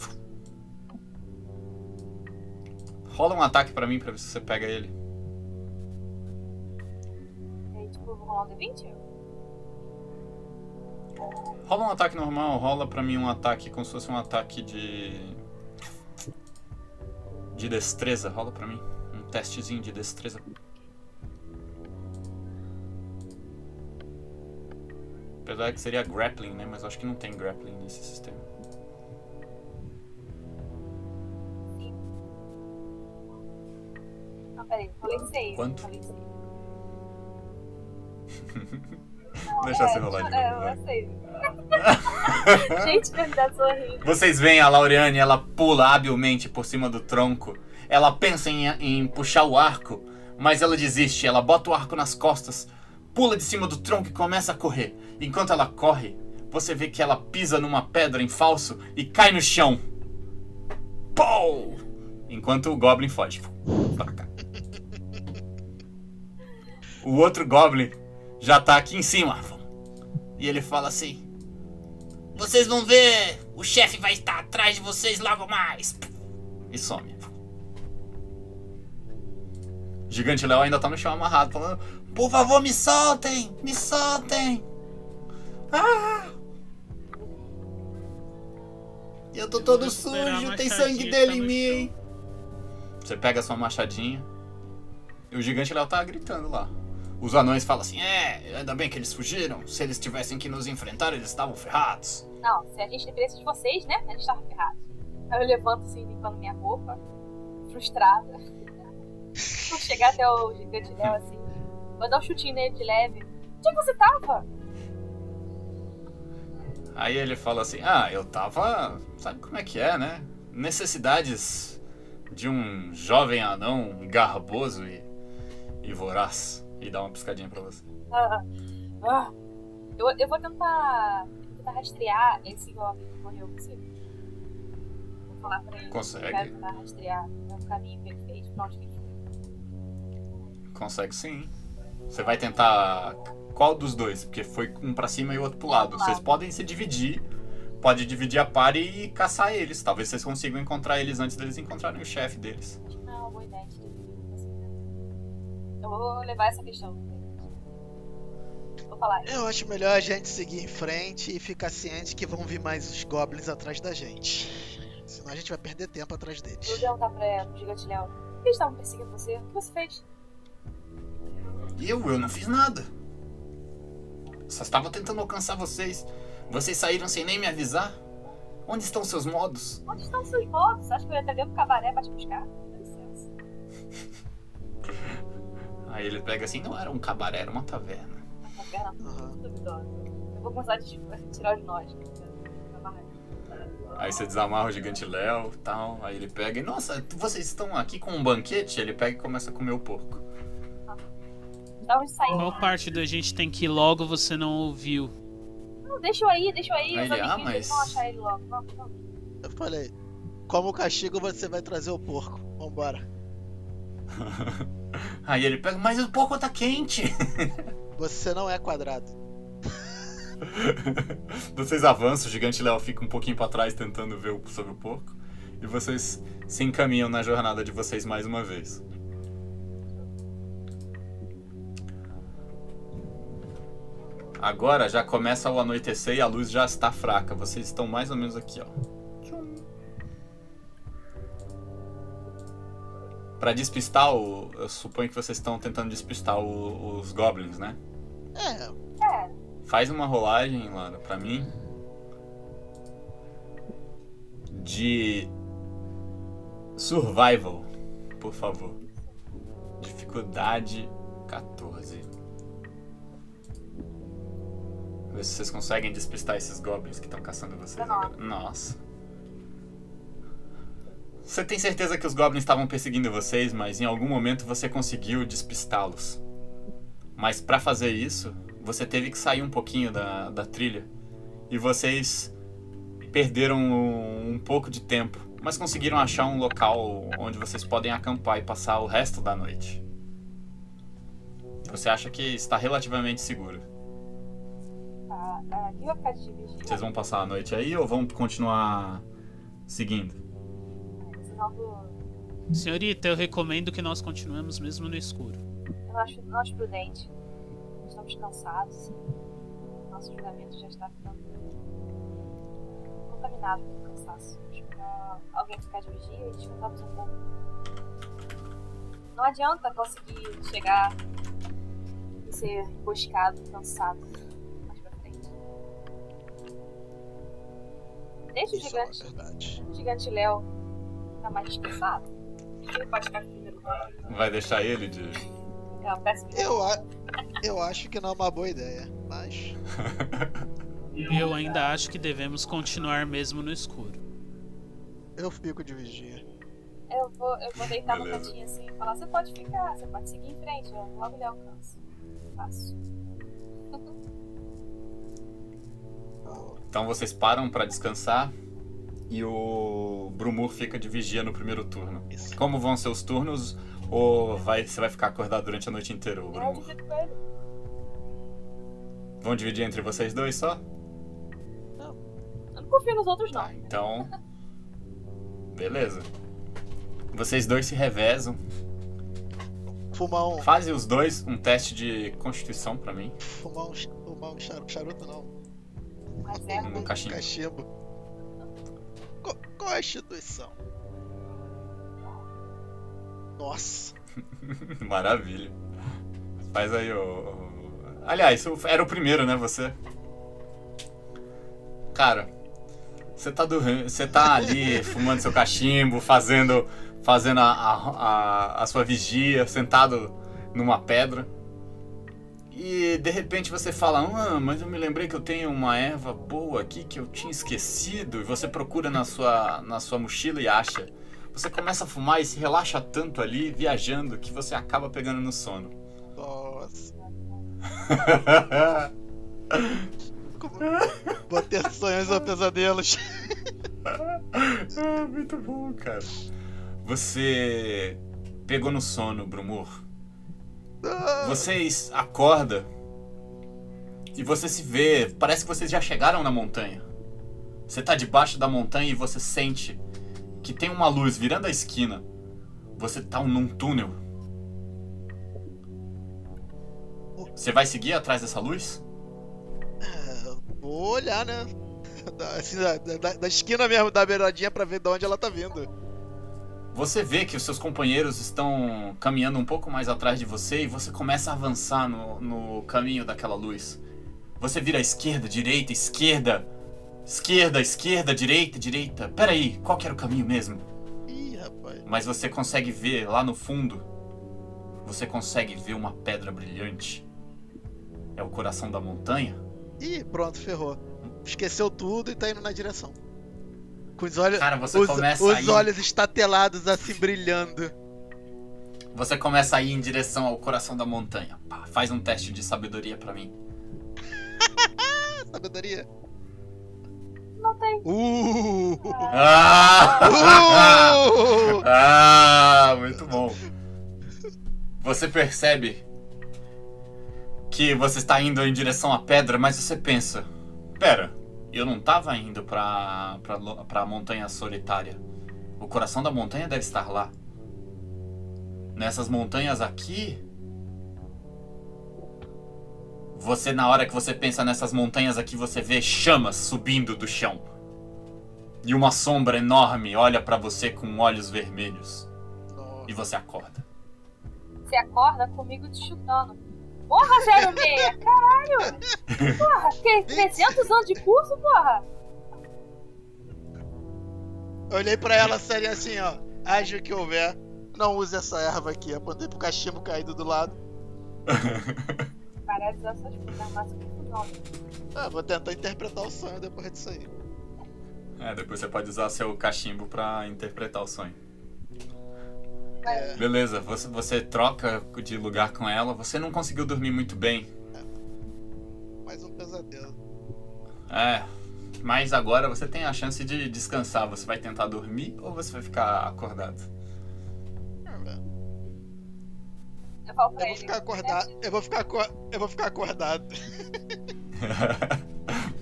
Rola um ataque pra mim pra ver se você pega ele. E aí, tipo, eu vou rolar um D20? Rola um ataque normal, rola pra mim um ataque como se fosse um ataque de. de destreza. Rola pra mim. Um testezinho de destreza. Apesar que seria grappling, né? Mas acho que não tem grappling nesse sistema. Não, peraí, falei 6. Quanto? Falei 6. Deixa você rolar de É, novo, sei. Gente, verdade. Vocês veem a Laureane, ela pula habilmente por cima do tronco. Ela pensa em, em puxar o arco, mas ela desiste. Ela bota o arco nas costas, pula de cima do tronco e começa a correr. Enquanto ela corre, você vê que ela pisa numa pedra em falso e cai no chão. Pou! Enquanto o Goblin foge. Pra cá. O outro Goblin já tá aqui em cima. E ele fala assim: vocês vão ver! O chefe vai estar atrás de vocês logo mais! E some. Gigante Léo ainda tá no chão amarrado, falando: Por favor, me soltem! Me soltem! Ah! Eu tô todo sujo, tem sangue que dele tá em mim! Você pega a sua machadinha e o Gigante Léo tá gritando lá. Os anões falam assim: É, ainda bem que eles fugiram. Se eles tivessem que nos enfrentar, eles estavam ferrados. Não, se a gente dependesse de vocês, né? A gente tava ferrado. Aí eu levanto assim, limpando minha roupa, frustrada. Vou chegar até o gigante Léo assim. Vou dar um chutinho nele de leve. Onde é que você tava? Aí ele fala assim: Ah, eu tava. Sabe como é que é, né? Necessidades de um jovem anão garboso e, e voraz. E dá uma piscadinha pra você. Ah, ah. Eu, eu vou tentar, tentar rastrear esse goblin que morreu consigo. Vou falar pra ele. Consegue. Quero tentar rastrear o caminho que ele fez, pra onde que ele foi. Consegue sim. Você vai tentar. Qual dos dois? Porque foi um pra cima e o outro pro lado. Pro Vocês podem se dividir. Pode dividir a par e caçar eles. Talvez vocês consigam encontrar eles antes deles encontrarem o chefe deles. Acho que não é uma boa ideia de dividir assim, né? Eu vou levar essa questão. Vou falar. Eu acho melhor a gente seguir em frente e ficar ciente que vão vir mais os goblins atrás da gente. Senão a gente vai perder tempo atrás Eu vou deles. perguntar pra o gigante Léo. Por que eles estavam perseguindo você? O que você fez? Eu? Eu não fiz nada. Só estava tentando alcançar vocês. Vocês saíram sem nem me avisar? Onde estão seus modos? Onde estão seus modos? Acho que eu ia estar dentro do cabaré pra te buscar? Dá licença. Aí ele pega assim, não era um cabaré, era uma taverna. Uma taverna muito duvidosa. Eu vou começar a tirar os nós. né. Aí você desamarra o gigante Léo e tal. Aí ele pega e, nossa, vocês estão aqui com um banquete? Ele pega e começa a comer o porco. Dá sair. Qual parte da gente tem que ir logo você não ouviu? Não, deixa eu aí, deixa eu aí. Os ele, ah, mas- vão achar ele logo. Vamos, vamos. Eu falei, como castigo você vai trazer o porco. Vambora. Aí ele pega, mas o porco tá quente. Você não é quadrado. vocês avançam, o gigante Léo fica um pouquinho pra trás tentando ver sobre o porco. E vocês se encaminham na jornada de vocês mais uma vez. Agora já começa o anoitecer e a luz já está fraca. Vocês estão mais ou menos aqui, ó. Pra despistar o. Eu suponho que vocês estão tentando despistar o- os goblins, né? É, Faz uma rolagem, Lara, pra mim. De. Survival, por favor. Dificuldade 14. Ver se vocês conseguem despistar esses goblins que estão caçando vocês agora. Nossa. Você tem certeza que os goblins estavam perseguindo vocês, mas em algum momento você conseguiu despistá-los. Mas pra fazer isso, você teve que sair um pouquinho da, da trilha. E vocês perderam um, um pouco de tempo, mas conseguiram achar um local onde vocês podem acampar e passar o resto da noite. Você acha que está relativamente seguro. Quem vai ficar? Vocês vão passar a noite aí ou vão continuar seguindo? Do. Senhorita, eu recomendo que nós continuemos mesmo no escuro. Eu não acho, não acho prudente. Estamos cansados. Nosso julgamento já está ficando contaminado pelo cansaço. Acho melhor alguém ficar de vigia e descansarmos um pouco. Não adianta conseguir chegar e ser emboscado, cansado Deixa o isso é uma gigante, verdade. o gigante Léo ficar mais descansado. Ele pode ficar primeiro. Vai deixar ele de. É uma péssima. Eu, a... eu acho que não é uma boa ideia, mas. Eu ainda acho que devemos continuar mesmo no escuro. Eu fico de vigia. Eu vou, eu vou deitar no Beleza. cantinho assim e falar, você pode ficar, você pode seguir em frente, eu logo lhe alcanço. Fácil. Então vocês param pra descansar e o Brumur fica de vigia no primeiro turno. Isso. Como vão seus turnos? Ou vai, você vai ficar acordado durante a noite inteira, o Eu Brumur? Vão dividir entre vocês dois só? Eu não confio nos outros, não. Tá, então. Beleza. Vocês dois se revezam. Fumar um. Fazem os dois um teste de constituição pra mim. Fumar um, ch- fumar um charuto, charuto não. Mas é. Um cachimbo. Cachimbo. Co- Constituição. Nossa. Maravilha. Faz aí o. Aliás, era o primeiro, né, você? Cara, você tá dormindo. Você tá ali fumando seu cachimbo, fazendo. Fazendo a, a, a, a sua vigia, sentado numa pedra. E de repente você fala, ah, mas eu me lembrei que eu tenho uma erva boa aqui que eu tinha esquecido. E você procura na sua, na sua mochila e acha. Você começa a fumar e se relaxa tanto ali, viajando, que você acaba pegando no sono. Nossa. Como... Vou ter sonhos ou pesadelos. Ah, muito bom, cara. Você pegou no sono, Brumur. Vocês acordam e você se vê. Parece que vocês já chegaram na montanha. Você tá debaixo da montanha e você sente que tem uma luz virando a esquina. Você tá num túnel. Você vai seguir atrás dessa luz? é, Vou olhar, né? Da, assim, da, da- da esquina mesmo, da beiradinha pra ver de onde ela tá vindo. Você vê que os seus companheiros estão caminhando um pouco mais atrás de você e você começa a avançar no, no caminho daquela luz. Você vira esquerda, direita, esquerda. Esquerda, esquerda, direita, direita. Peraí, qual que era o caminho mesmo? Ih, rapaz. Mas você consegue ver lá no fundo. Você consegue ver uma pedra brilhante. É o coração da montanha? Ih, pronto, ferrou. Esqueceu tudo e tá indo na direção. Com os olhos, Cara, você os, começa os a ir, olhos estatelados assim brilhando. Você começa a ir em direção ao coração da montanha. Pá, faz um teste de sabedoria pra mim. Sabedoria. Não tem. Uh! Ah! Uh! Ah, muito bom. Você percebe que você está indo em direção à pedra, mas você pensa: Pera, eu não estava indo pra, pra, lo- pra montanha solitária. O coração da montanha deve estar lá. Nessas montanhas aqui. Você, na hora que você pensa nessas montanhas aqui, você vê chamas subindo do chão. E uma sombra enorme olha pra você com olhos vermelhos. Nossa. E você acorda. Você acorda comigo te chutando. Porra, 06! Caralho! Porra, que 300 anos de curso, porra! Olhei pra ela sério assim, ó. O que houver. Não use essa erva aqui. Apontei pro cachimbo caído do lado. Paralisar essas essa confusão. Ah, vou tentar interpretar o sonho depois disso aí. É, depois você pode usar seu cachimbo pra interpretar o sonho. É, Beleza, você, você troca de lugar com ela, você não conseguiu dormir muito bem. mais um pesadelo. É, mas agora você tem a chance de descansar. Você vai tentar dormir ou você vai ficar acordado? Velho. Eu Eu vou ficar acordado. Eu vou ficar, eu vou ficar acordado.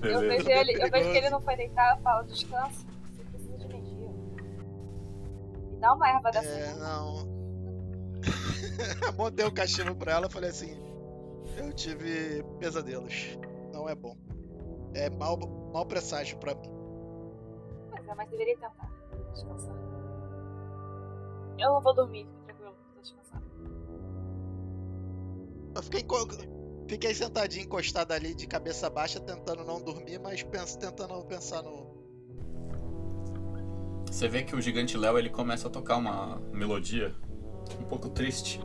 Eu vejo, ele, eu vejo que ele não foi deitar, eu falo, descansa. Você precisa de energia. Me dá uma erva dessa. É, não. Montei o cachimbo pra ela falei assim: Eu tive pesadelos. Não é bom. É mau, mau presságio pra mim. Pois é, mas deveria tentar. Descansar. Eu não vou dormir, fica tranquilo, tô descansando. Eu fiquei, fiquei sentadinho, encostado ali, de cabeça baixa, tentando não dormir, mas penso, tentando pensar no. Você vê que o gigante Léo ele começa a tocar uma melodia um pouco triste.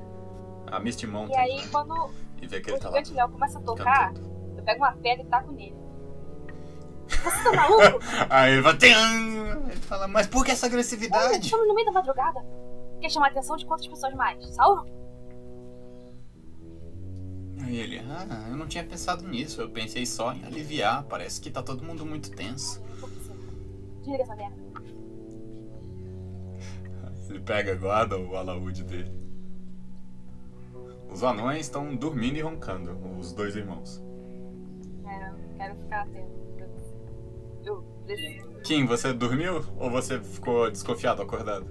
A Misty E Mountain. aí, quando E vê que o ele tá lá. gigante Léo começa a tocar, cantando. eu pego uma pedra e taco nele. Você tá maluco? Aí ele vai. Ele fala, mas por que essa agressividade? estamos no meio da madrugada. Quer chamar a atenção de quantas pessoas mais? Sauron? Aí ele, ah, eu não tinha pensado nisso. Eu pensei só em aliviar. Parece que tá todo mundo muito tenso. Desliga essa merda. Ele pega, guarda o alaúde dele. Os anões estão dormindo e roncando, os dois irmãos. É, eu quero ficar atento. Eu. Kim, você dormiu ou você ficou desconfiado acordado?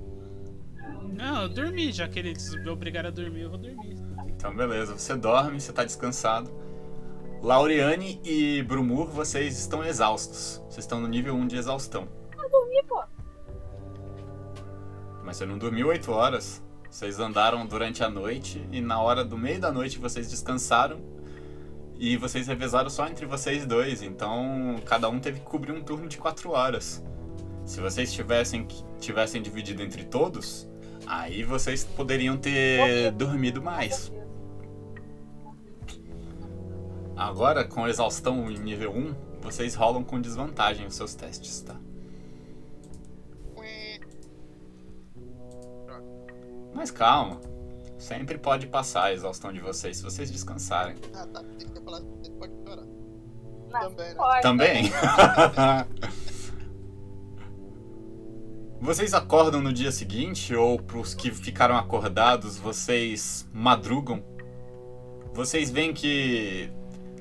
Não, eu dormi, já que eles me obrigaram a dormir, eu vou dormir. Então, beleza, você dorme, você tá descansado. Laureane e Brumur, vocês estão exaustos. Vocês estão no nível 1 de exaustão. Eu dormi, pô. Mas você não dormiu 8 horas. Vocês andaram durante a noite e na hora do meio da noite vocês descansaram. E vocês revezaram só entre vocês dois. Então cada um teve que cobrir um turno de 4 horas. Se vocês tivessem, tivessem dividido entre todos, aí vocês poderiam ter dormido mais. Agora, com exaustão em nível 1, vocês rolam com desvantagem os seus testes, tá? Mas calma. Sempre pode passar a exaustão de vocês se vocês descansarem. Ah, tá. Tem que falar, tem que pode piorar. Também, né? pode. Também? vocês acordam no dia seguinte, ou pros que ficaram acordados, vocês madrugam? Vocês veem que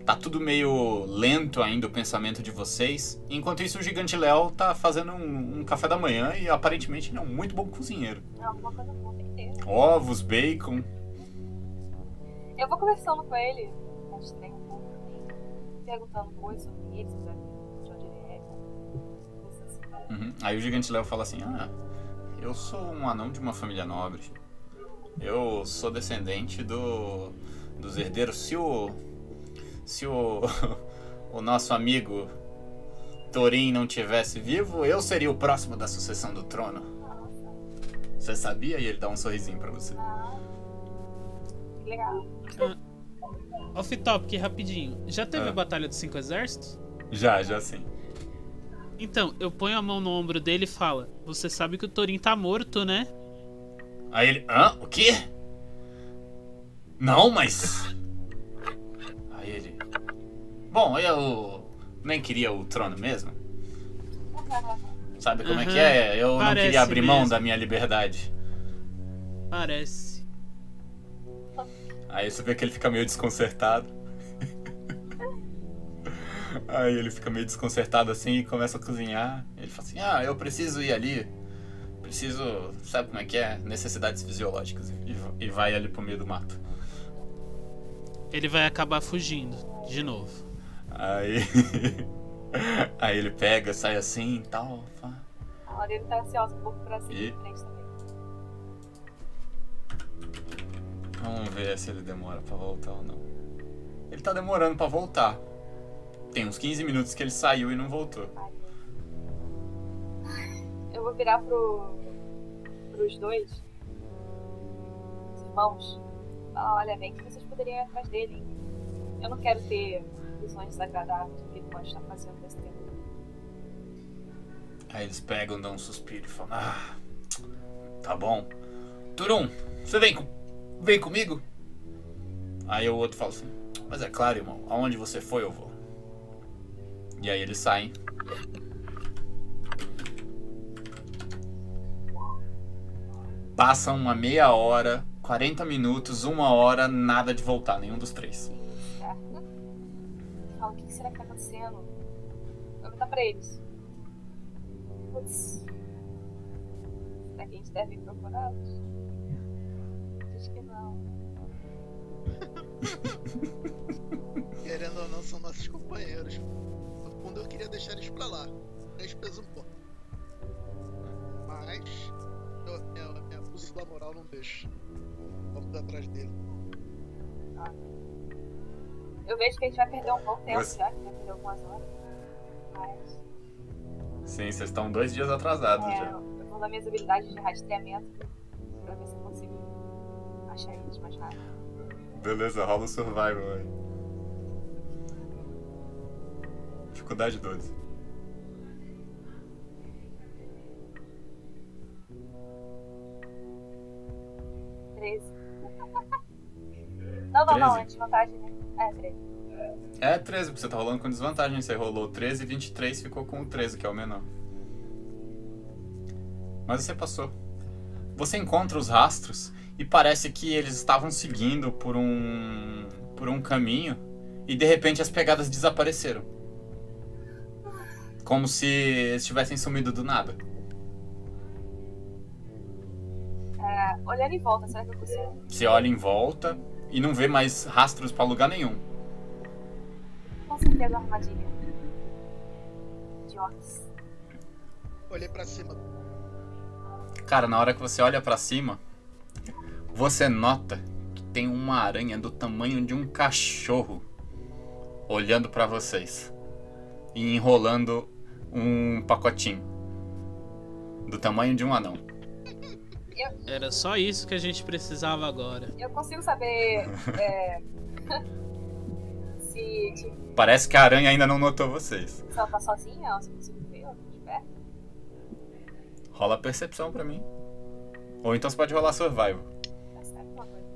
tá tudo meio lento ainda o pensamento de vocês. Enquanto isso, o Gigante Léo tá fazendo um, um café da manhã e aparentemente ele é um muito bom cozinheiro. Não, alguma coisa boa ter. Ovos, bacon. Eu vou conversando com ele, mas tem um pouco, perguntando coisas sobre ele, sobre de onde ele é. coisas assim. Uhum. Aí o Gigante Léo fala assim: Ah, eu sou um anão de uma família nobre. Eu sou descendente do dos herdeiros. Se o. Se o. o nosso amigo Thorin não tivesse vivo, eu seria o próximo da sucessão do trono. Você sabia? E ele dá um sorrisinho pra você. ah, que legal. Off-topic, rapidinho. Já teve Ah. a Batalha dos Cinco Exércitos? Já, já sim. Então, eu ponho a mão no ombro dele e falo: Você sabe que o Torin tá morto, né? Aí ele. Hã? O quê? Não, mas. Aí ele. Bom, eu nem queria o trono mesmo. Sabe como é que é? Eu não queria abrir mão mesmo. da minha liberdade. Parece. Aí você vê que ele fica meio desconcertado. Aí ele fica meio desconcertado assim e começa a cozinhar. Ele fala assim: Ah, eu preciso ir ali. Preciso. Sabe como é que é? Necessidades fisiológicas. E vai ali pro meio do mato. Ele vai acabar fugindo, de novo. Aí. Aí ele pega, sai assim e tal. Lorena tá ansiosa um pouco pra seguir E- em frente também. Vamos ver se ele demora pra voltar ou não. Ele tá demorando pra voltar. Tem uns 15 minutos que ele saiu e não voltou. Eu vou virar pro. pros dois. Os irmãos. Falar, olha, bem que vocês poderiam ir atrás dele, hein? Eu não quero ter visões desagradáveis do que ele pode estar fazendo nesse. Aí eles pegam, dão um suspiro e falam: Ah, tá bom. Turum, você vem, vem comigo? Aí o outro fala assim: Mas é claro, irmão, aonde você foi eu vou. E aí eles saem. Passam uma meia hora, 40 minutos, uma hora, nada de voltar, nenhum dos três. Fala, o que que será que tá acontecendo? Vou perguntar pra eles. Putz. Será que a gente deve ir procurá-los? Acho que não. Querendo ou não, são nossos companheiros. No fundo, eu queria deixar eles pra lá. Três pesos um pouco. Mas, eu, minha, minha bússola moral não deixa. Vamos atrás dele. Eu vejo que a gente vai perder um bom tempo Você- já, que vai perder algumas horas. Mas. Sim, vocês estão dois dias atrasados É, já. eu vou usar minhas habilidades de rastreamento pra ver se eu consigo achar eles mais rápido. Beleza, rola o survival aí. Dificuldade 12. Treze. Não, não, não, 13? antes vantagem, né? É, 13. É 13, porque você tá rolando com desvantagem. Você rolou 13 e 23 ficou com o 13, que é o menor. Mas você passou. Você encontra os rastros e parece que eles estavam seguindo por um por um caminho e de repente as pegadas desapareceram. Como se eles tivessem sumido do nada. É, olhando em volta, será que eu consigo? Você olha em volta e não vê mais rastros pra lugar nenhum. Certeza a armadilha. De orcs. Olhei pra cima. Cara, na hora que você olha pra cima, você nota que tem uma aranha do tamanho de um cachorro olhando pra vocês e enrolando um pacotinho do tamanho de um anão. Era só isso que a gente precisava agora. Eu consigo saber. É, se, tipo, Parece que a aranha ainda não notou vocês. se ela tá sozinha ou se ver ela de perto. Rola a percepção pra mim. Ou então você pode rolar survival. Tá certo, uma coisa.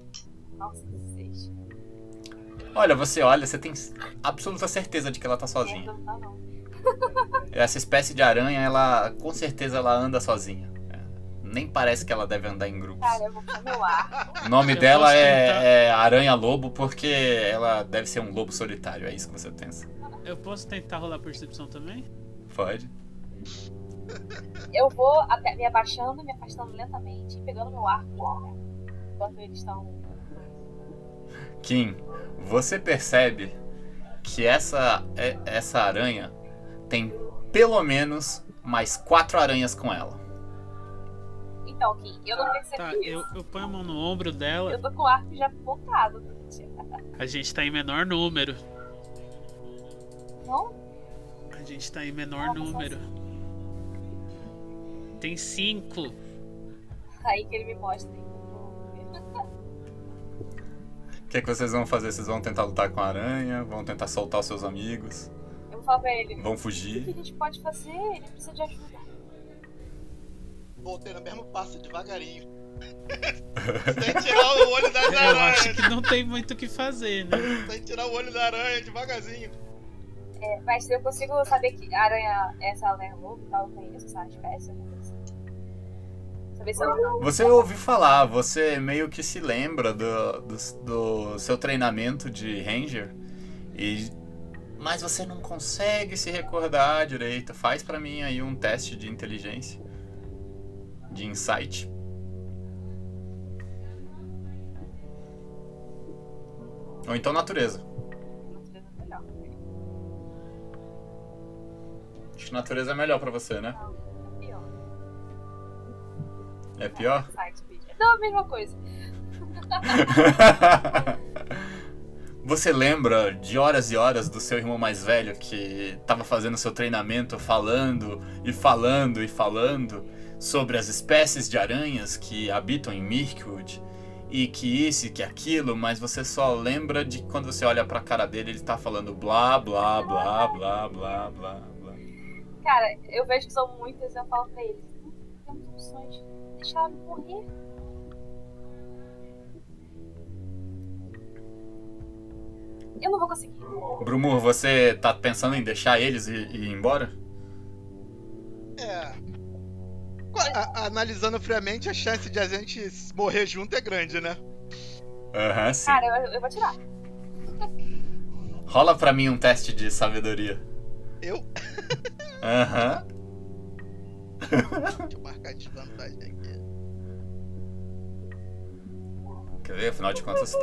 Nossa, 16. Olha, você olha, você tem absoluta certeza de que ela tá sozinha. Não, não. Essa espécie de aranha, ela com certeza ela anda sozinha. Nem parece que ela deve andar em grupos. Cara, eu vou pro meu ar. O nome Eu dela é, é Aranha Lobo porque ela deve ser um lobo solitário, é isso que você pensa. Eu posso tentar rolar percepção também? Pode. Eu vou até me abaixando, me afastando lentamente e pegando meu arco. Né? Enquanto eles estão. Kim, você percebe que essa, é- essa aranha tem pelo menos mais quatro aranhas com ela. Então, Kim, eu não percebi Tá, isso. eu, eu ponho a mão no ombro dela. Eu tô com o arco já montado. A gente tá em menor número. vão? A gente tá em menor número. Tem cinco. Aí que ele me mostra. O que, é que vocês vão fazer? Vocês vão tentar lutar com a aranha? Vão tentar soltar os seus amigos? Eu vou falar pra ele. Vão O que fugir? a gente pode fazer? Ele precisa de ajuda. Voltei no mesmo passo devagarinho. Sem tirar o olho das Eu acho que não tem muito o que fazer, né? Sem tirar o olho da aranha, devagarzinho. É, mas eu consigo saber que a aranha, essa aranha e tal, tem essa espécie, não. Você ouviu falar, você meio que se lembra do, do, do seu treinamento de Ranger, e, mas você não consegue se recordar direito. Faz pra mim aí um teste de inteligência, de insight. Ou então natureza. Acho que natureza é melhor pra você, né? É pior. É. Não, a mesma coisa. Você lembra de horas e horas do seu irmão mais velho que estava fazendo seu treinamento, falando e falando e falando sobre as espécies de aranhas que habitam em Mirkwood e que isso e que aquilo, mas você só lembra de quando você olha pra cara dele, ele tá falando blá blá blá blá blá blá blá. Cara, eu vejo que são muitas e eu falo pra eles: não temos opções. Deixa ela morrer. Eu não vou conseguir. Brumur, você tá pensando em deixar eles e, e ir embora? É. A- analisando friamente, a chance de a gente morrer junto é grande, né? Aham, sim. Cara, eu, eu vou tirar. Rola pra mim um teste de sabedoria. Eu. Aham. Deixa eu marcar desvantagem aqui. Quer ver? Afinal de contas.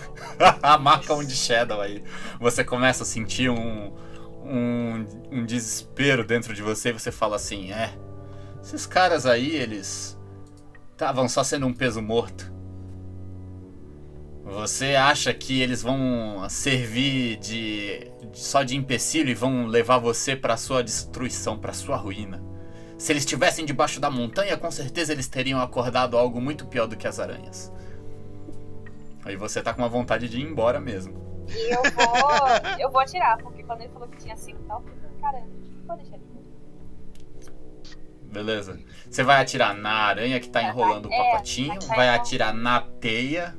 Marca um de Shadow aí. Você começa a sentir um, um, um desespero dentro de você e você fala assim: é. Esses caras aí, eles. estavam só sendo um peso morto. Você acha que eles vão servir de, de- só de empecilho e vão levar você pra sua destruição, pra sua ruína? Se eles estivessem debaixo da montanha, com certeza eles teriam acordado algo muito pior do que as aranhas. Aí você tá com uma vontade de ir embora mesmo. E eu vou. eu vou atirar, porque quando ele falou que tinha cinco tal, eu falei, caramba, não vou deixar ele. Beleza. Você vai atirar na aranha que tá enrolando o pacotinho, vai- atirar na teia.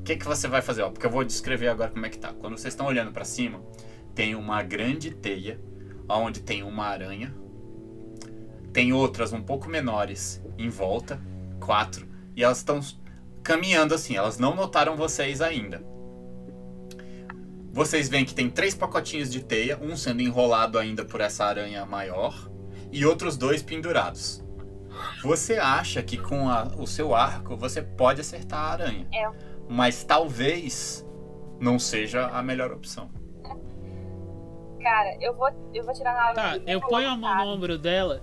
O que, que você vai fazer? Ó, porque eu vou descrever agora como é que tá. Quando vocês estão olhando pra cima, tem uma grande teia, onde tem uma aranha. Tem outras um pouco menores em volta, quatro, e elas estão caminhando assim, elas não notaram vocês ainda. Vocês veem que tem três pacotinhos de teia, um sendo enrolado ainda por essa aranha maior e outros dois pendurados. Você acha que com a- o seu arco você pode acertar a aranha, É. mas talvez não seja a melhor opção. Cara, eu vou, eu vou tirar na Tá, eu ponho a mão no ombro dela.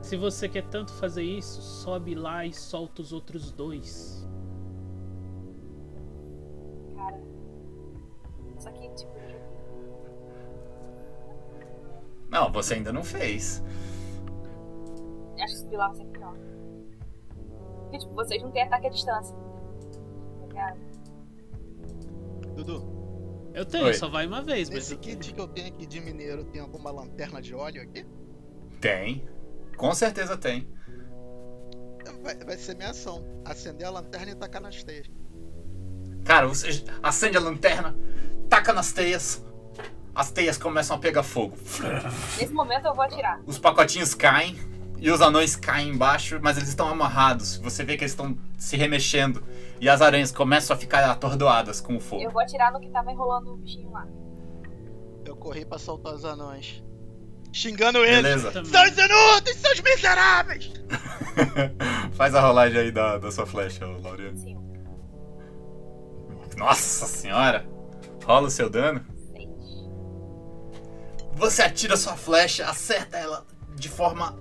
Se você quer tanto fazer isso, sobe lá e solta os outros dois. Cara. Só que, tipo, Não, você ainda não fez. Acho que subir lá vai ser pior. Porque, tipo, vocês não têm ataque à distância. Tá ligado? Dudu, Eu tenho, Oi. só vai uma vez, mas tenho. kit que eu tenho aqui de mineiro, tem alguma lanterna de óleo aqui? Tem. Com certeza tem. Vai, vai ser minha ação. Acender a lanterna e tacar nas teias. Cara, você acende a lanterna, taca nas teias. As teias começam a pegar fogo. Nesse momento eu vou atirar. Os pacotinhos caem e os anões caem embaixo, mas eles estão amarrados. Você vê que eles estão se remexendo e as aranhas começam a ficar atordoadas com o Eu fogo. vou atirar no que tava enrolando o bichinho lá. Eu corri pra soltar os anões. Xingando eles. Beleza? Também. Seus inúteis, seus miseráveis! Faz a rolagem aí da, da sua flecha, Laureano. Sim, Nossa senhora! Rola o seu dano. seis. Você atira sua flecha, acerta ela de forma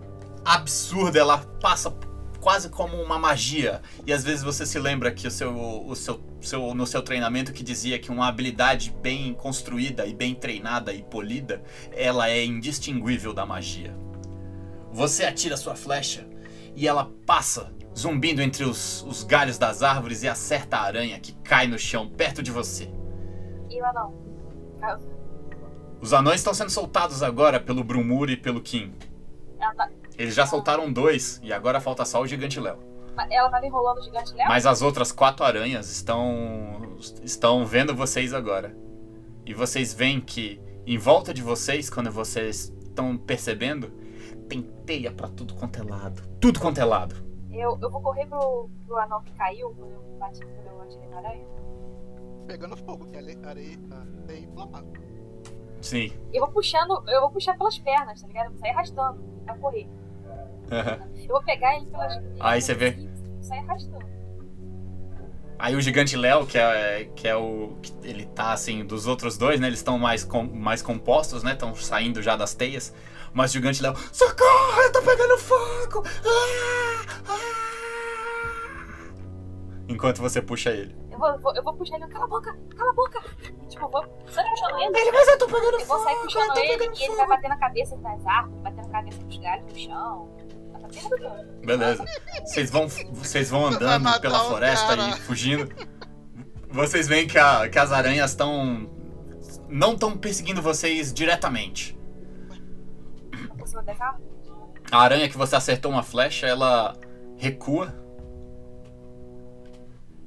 absurda, ela passa quase como uma magia. E às vezes você se lembra que o seu, o seu, seu, no seu treinamento que dizia que uma habilidade bem construída e bem treinada e polida, ela é indistinguível da magia. Você atira sua flecha e ela passa zumbindo entre os, os galhos das árvores e acerta a aranha que cai no chão perto de você. E lá não. Ah, Os anões estão sendo soltados agora pelo Brumur e pelo Kim. Ela, tá, Eles já soltaram dois e agora falta só o Gigante Léo. ela tava enrolando o gigante Léo? Mas as outras quatro aranhas estão estão vendo vocês agora. E vocês veem que em volta de vocês, quando vocês estão percebendo, tem teia pra tudo quanto é lado. Tudo quanto é lado. Eu, eu vou correr pro, pro anão que caiu quando eu bati quando eu atirei na aranha. Pegando fogo, que é areia, areia, areia inflamável. Sim. Eu vou puxando, eu vou puxar pelas pernas, tá ligado? Eu vou sair arrastando pra correr. Eu vou pegar ele pelas Aí você vê. sair arrastando. Aí o Gigante Léo, que é, que é o. que ele tá assim, dos outros dois, né? Eles estão mais, com, mais compostos, né? Estão saindo já das teias. Mas o Gigante Léo. Socorro! Eu tô pegando fogo! Ah! Ah! Enquanto você puxa ele. Eu vou, vou- eu vou puxar ele, cala a boca, cala a boca. E, tipo, eu vou puxando ele. Ele, mas eu tô pegando Eu vou sair fogo! puxando eu ele e ele vai bater na cabeça nas árvores, bater na cabeça nos galhos no chão. Beleza. Vocês vão, vocês vão andando pela floresta e fugindo. Vocês veem que, a- que as aranhas estão. Não estão perseguindo vocês diretamente. A aranha que você acertou uma flecha, ela recua.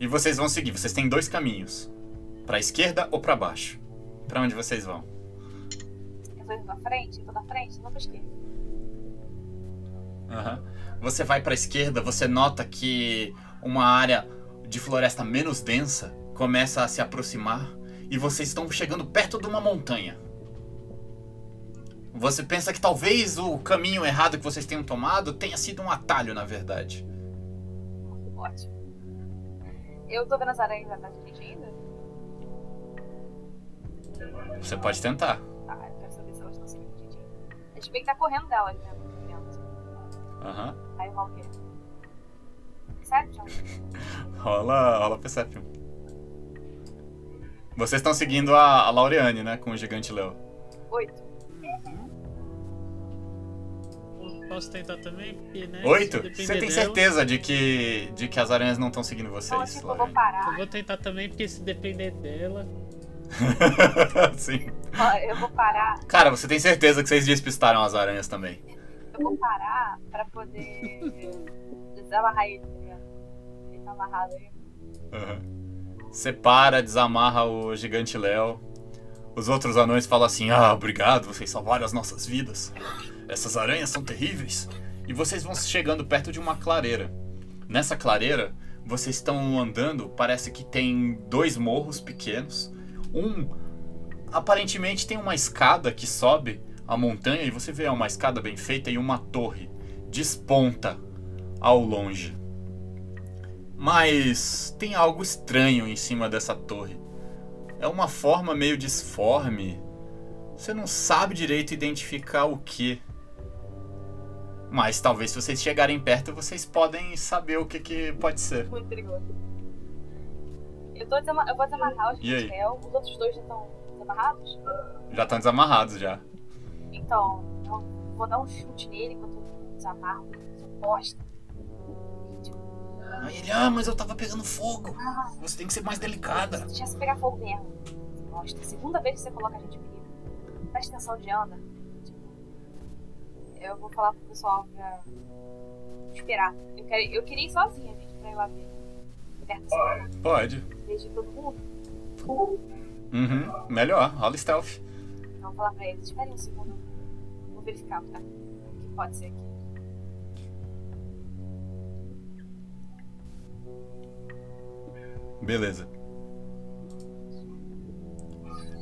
E vocês vão seguir. Vocês têm dois caminhos: pra esquerda ou pra baixo. Pra onde vocês vão? Eu tô indo na frente, eu tô na frente, não pra esquerda. Aham. Você vai pra esquerda, você nota que uma área de floresta menos densa começa a se aproximar e vocês estão chegando perto de uma montanha. Você pensa que talvez o caminho errado que vocês tenham tomado tenha sido um atalho, na verdade. Ótimo. Eu tô vendo as aranhas atrás da gente ainda? Você pode tentar. Tá, eu quero saber se elas estão seguindo a gente ainda. A gente vem que tá correndo delas, né? Aham. Aí rola o quê? John? Rola, rola Perception. Vocês estão seguindo a, a Laureane, né? Com o gigante Léo. Oito. Posso tentar também? Porque, né? Oito? Você tem dela- certeza de que, de que as aranhas não estão seguindo vocês, tipo, eu vou Laureane? Eu parar. vou tentar também, porque se depender dela. Sim. Eu vou parar. Cara, você tem certeza que vocês despistaram as aranhas também. Eu vou parar pra poder desamarrar ele, tá ligado? Ele tá amarrado aí. Você para, desamarra o gigante Léo. Os outros anões falam assim: Ah, obrigado, vocês salvaram as nossas vidas. Essas aranhas são terríveis. E vocês vão chegando perto de uma clareira. Nessa clareira, vocês estão andando, parece que tem dois morros pequenos. Um aparentemente tem uma escada que sobe a montanha e você vê uma escada bem feita e uma torre desponta ao longe. Mas tem algo estranho em cima dessa torre. É uma forma meio disforme. Você não sabe direito identificar o que. Mas talvez se vocês chegarem perto, vocês podem saber o que, que pode ser. Muito perigoso. Eu, tô desama... eu vou desamarrar os E? Miguel. Os outros dois já estão desamarrados? Já estão desamarrados já. Então, eu vou dar um chute nele enquanto eu desamarro. Bosta. Aí ele, ah, mas eu tava pegando fogo. ah, Você tem que ser mais delicada. deixa se pegar fogo mesmo. Bosta. Segunda vez que você coloca a gente em perigo. Presta atenção de anda. Tipo, eu vou falar pro pessoal pra esperar. Eu, quero... eu queria ir sozinha, gente, pra ir lá ver. Perto assim, Pode. desde todo mundo. Uhum. Melhor, rola stealth. Vou falar pra eles, esperem um segundo. Vou verificar tá? o que pode ser aqui. Beleza.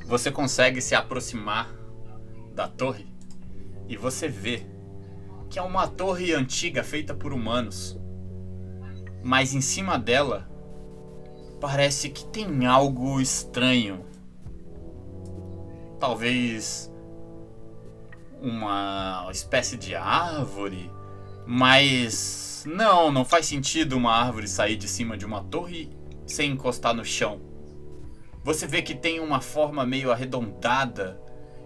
Você consegue se aproximar da torre e você vê que é uma torre antiga feita por humanos. Mas em cima dela parece que tem algo estranho. Talvez uma espécie de árvore, mas Não, não faz sentido uma árvore sair de cima de uma torre sem encostar no chão. Você vê que tem uma forma meio arredondada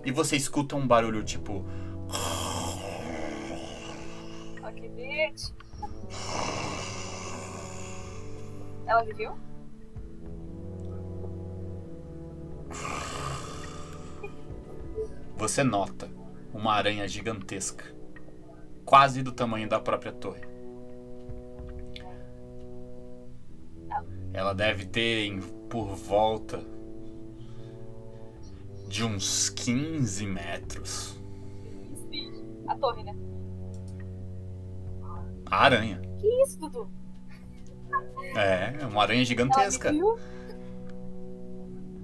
e você escuta um barulho tipo. Ela viveu? Você nota uma aranha gigantesca, quase do tamanho da própria torre. Ela deve ter em- por volta de uns 15 metros. A torre, né? A aranha. Que isso, Dudu? É, uma aranha Ela gigantesca. viu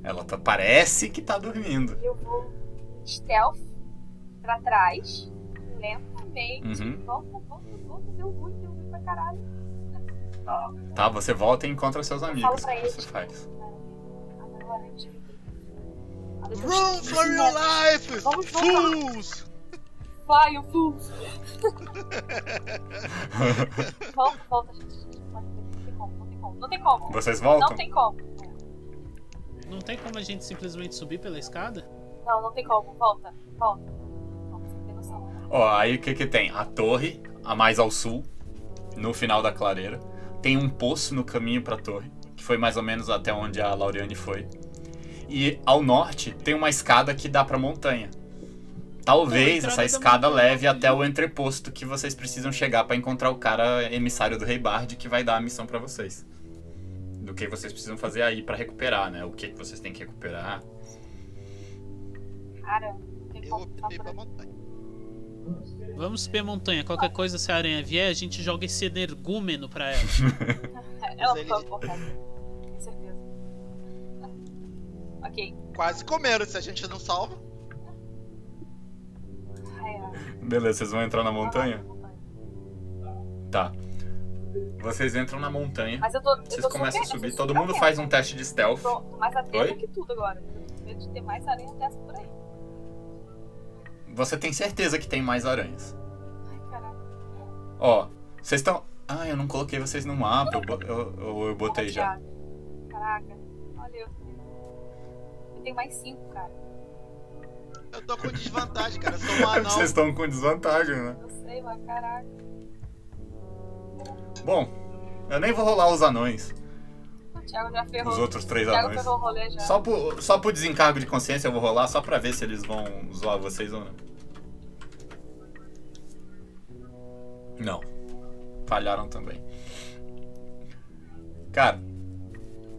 Ela tá- parece que tá dormindo. eu vou stealth pra trás, lentamente. Uhum. Volta, volta, volta. Deu ruim, deu ruim pra caralho. Tá, você volta e encontra seus Eu amigos. falo O pra que eles. você faz? Agora a gente Run for your life! Vamos voltar. Fools! Fly, you fools! volta, volta, gente. Não tem como, não tem como. Não tem como. Vocês voltam? Não tem como. Não tem como a gente simplesmente subir pela escada? Não, não tem como. Volta, volta. Volta, você tem noção. Ó, aí o que que tem? A torre, a mais ao sul, no final da clareira. Tem um poço no caminho pra torre, que foi mais ou menos até onde a Laureane foi. E ao norte tem uma escada que dá pra montanha. Talvez essa escada leve até o entreposto que vocês precisam chegar pra encontrar o cara emissário do Rei Bard que vai dar a missão pra vocês. Do que vocês precisam fazer aí pra recuperar, né? O que que vocês têm que recuperar. Cara, tem Eu optei pra montanha. Vamos subir a montanha. Qualquer coisa, se a aranha vier, a gente joga esse energúmeno pra ela. Ela ficou porrada. Com certeza. Ok. Quase comeram, se a gente não salva. Ai. Beleza, vocês vão entrar na montanha? Tá. Vocês entram na montanha. Mas eu tô. eu Vocês tô começam a super- eu subir. Todo mundo faz um teste de stealth. Tô, tô mais atenta Oi? que tudo agora. Eu tô com medo de ter mais aranha dessa por aí. Você tem certeza que tem mais aranhas. Ai, caralho. Ó, vocês estão. Ah, eu não coloquei vocês no mapa. Eu, eu, eu, eu botei já. Caraca. Olha eu. Eu tenho mais cinco, cara. Eu tô com desvantagem, cara. Eu sou um anão. Vocês estão com desvantagem, né? Eu sei, mas caraca. Bom, eu nem vou rolar os anões. O Thiago já ferrou. Os outros três o Thiago anões. ferrou o rolê já. Só por, só por desencargo de consciência eu vou rolar, só pra ver se eles vão zoar vocês ou não. Não. Falharam também. Cara,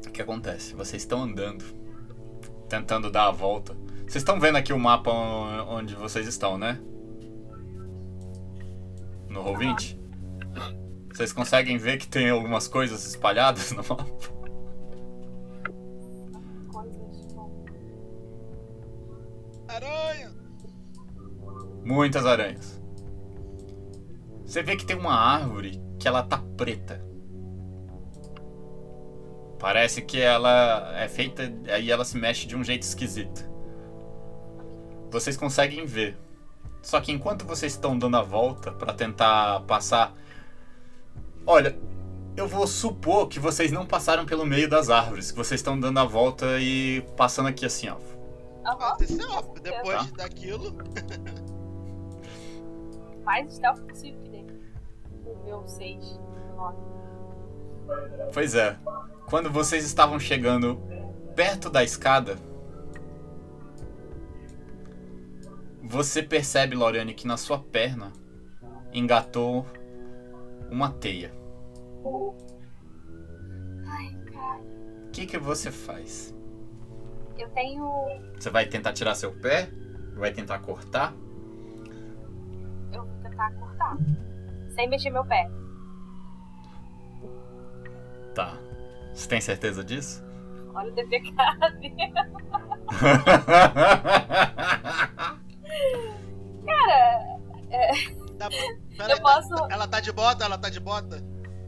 o que acontece? Vocês estão andando, tentando dar a volta. Vocês estão vendo aqui o mapa on- onde vocês estão, né? No Roll20? Vocês conseguem ver que tem algumas coisas espalhadas no mapa? Aranha! Muitas aranhas. Você vê que tem uma árvore que ela tá preta. Parece que ela é feita aí ela se mexe de um jeito esquisito. Vocês conseguem ver. Só que enquanto vocês estão dando a volta pra tentar passar, olha, eu vou supor que vocês não passaram pelo meio das árvores, que vocês estão dando a volta e passando aqui assim, ó. É óbvio. Depois Tá. daquilo, Mais stealth possível que. O meu 6. 9. Pois é. Quando vocês estavam chegando perto da escada, você percebe, Loriane, que na sua perna engatou uma teia. Ai, cara. O que, que você faz? Eu tenho. Você vai tentar tirar seu pé? Vai tentar cortar? Eu vou tentar cortar. Sem mexer meu pé. Tá. Você tem certeza disso? Olha o DPK dele. Cara. Pera aí, eu posso. tá- ela tá de bota, ela tá de bota.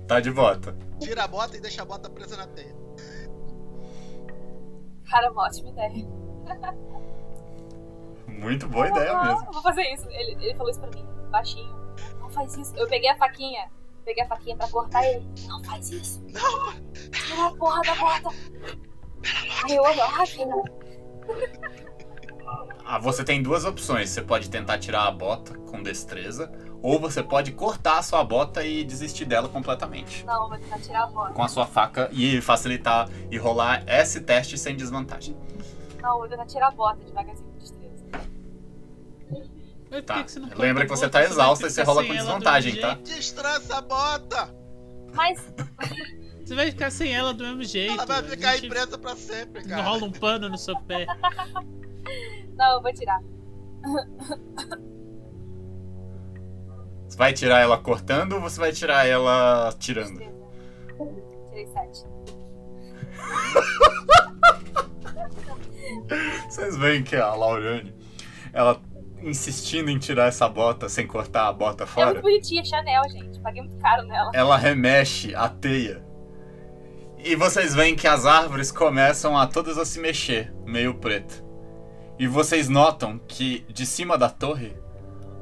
tá de volta. Tira a bota e deixa a bota presa na teia. Cara, é uma ótima ideia. Muito boa ideia mesmo. eu Vou fazer isso. Ele, ele falou isso pra mim, baixinho. Não faz isso. Eu peguei a faquinha, peguei a faquinha pra cortar ele. Não faz isso. Não. Tira a porra da bota. Aí eu olho, ah. Ah, você tem duas opções. Você pode tentar tirar a bota com destreza, ou você pode cortar a sua bota e desistir dela completamente. Não, eu vou tentar tirar a bota. Com a sua faca e facilitar e rolar esse teste sem desvantagem. Não, eu vou tentar tirar a bota devagarzinho com destreza. Mas Tá. que que você não Lembra que você bota? tá exausta e você rola com desvantagem, tá? Destrança a bota! Mas, Você vai ficar sem ela do mesmo jeito. Ela vai ficar gente impressa pra sempre, cara. rola um pano no seu pé. não, eu vou tirar. Você vai tirar ela cortando ou você vai tirar ela tirando? Tirei sete. Vocês veem que a Laurane, ela insistindo em tirar essa bota sem cortar a bota É muito fora, bonitinha, Chanel, gente. Paguei muito caro nela. ela remexe a teia. E vocês veem que as árvores começam a todas a se mexer, meio preto. E vocês notam que de cima da torre,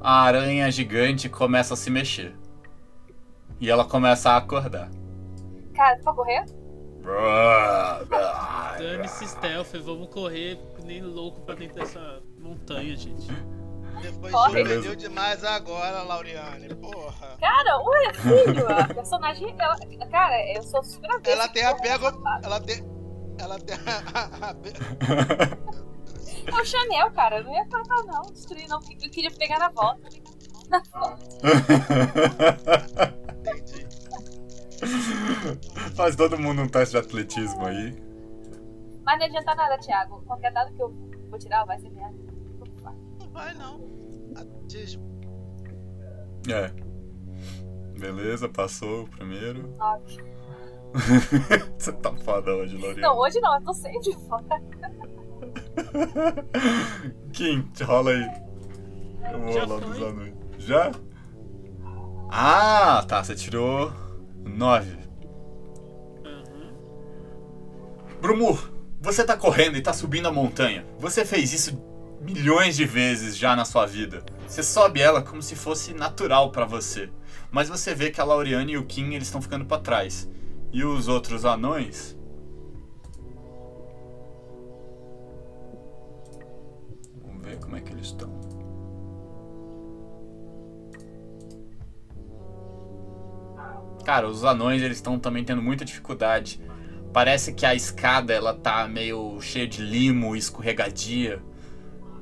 a aranha gigante começa a se mexer. E ela começa a acordar. Cara, tu pra correr? Dane-se stealth, vamos correr que nem louco pra dentro dessa montanha, gente. Depois Corre. demais agora, Lauriane. Porra. Cara, ué, filho, a personagem. Ela, cara, eu sou super Ela tem a pega. Ela tem. Ela tem a. a- É o Chanel, cara. Eu não ia matar, não. Destruir, não. Eu queria pegar na volta. Na volta. Entendi. Faz todo mundo um teste de atletismo aí. Mas não adianta nada, Thiago. Qualquer dado que eu vou tirar vai ser merda. Não vai não. Atismo. É. Beleza, passou o primeiro. Nove. Você tá foda hoje, Lorena. Não, hoje não. Eu tô sempre fora. Kim, te rola aí. Eu vou Já rolar foi. dos anões. Já? Ah, tá. Você tirou nove. Aham. Brumur, você tá correndo e tá subindo a montanha. Você fez isso milhões de vezes já na sua vida. Você sobe ela como se fosse natural pra você. Mas você vê que a Lauriane e o Kim eles estão ficando pra trás. E os outros anões. Vamos ver como é que eles estão. Cara, os anões eles estão também tendo muita dificuldade. Parece que a escada ela tá meio cheia de limo, escorregadia.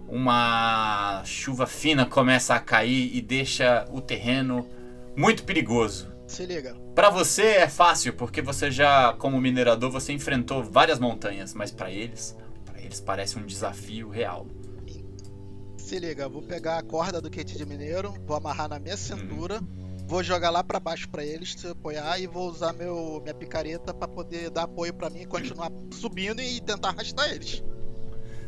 Uma chuva fina começa a cair e deixa o terreno muito perigoso. Se liga. Pra você é fácil porque você já, como minerador, você enfrentou várias montanhas, mas pra eles, para eles parece um desafio real. Se liga, vou pegar a corda do kit de mineiro, vou amarrar na minha cintura, vou jogar lá pra baixo pra eles se apoiar e vou usar meu minha picareta pra poder dar apoio pra mim e continuar subindo e tentar arrastar eles.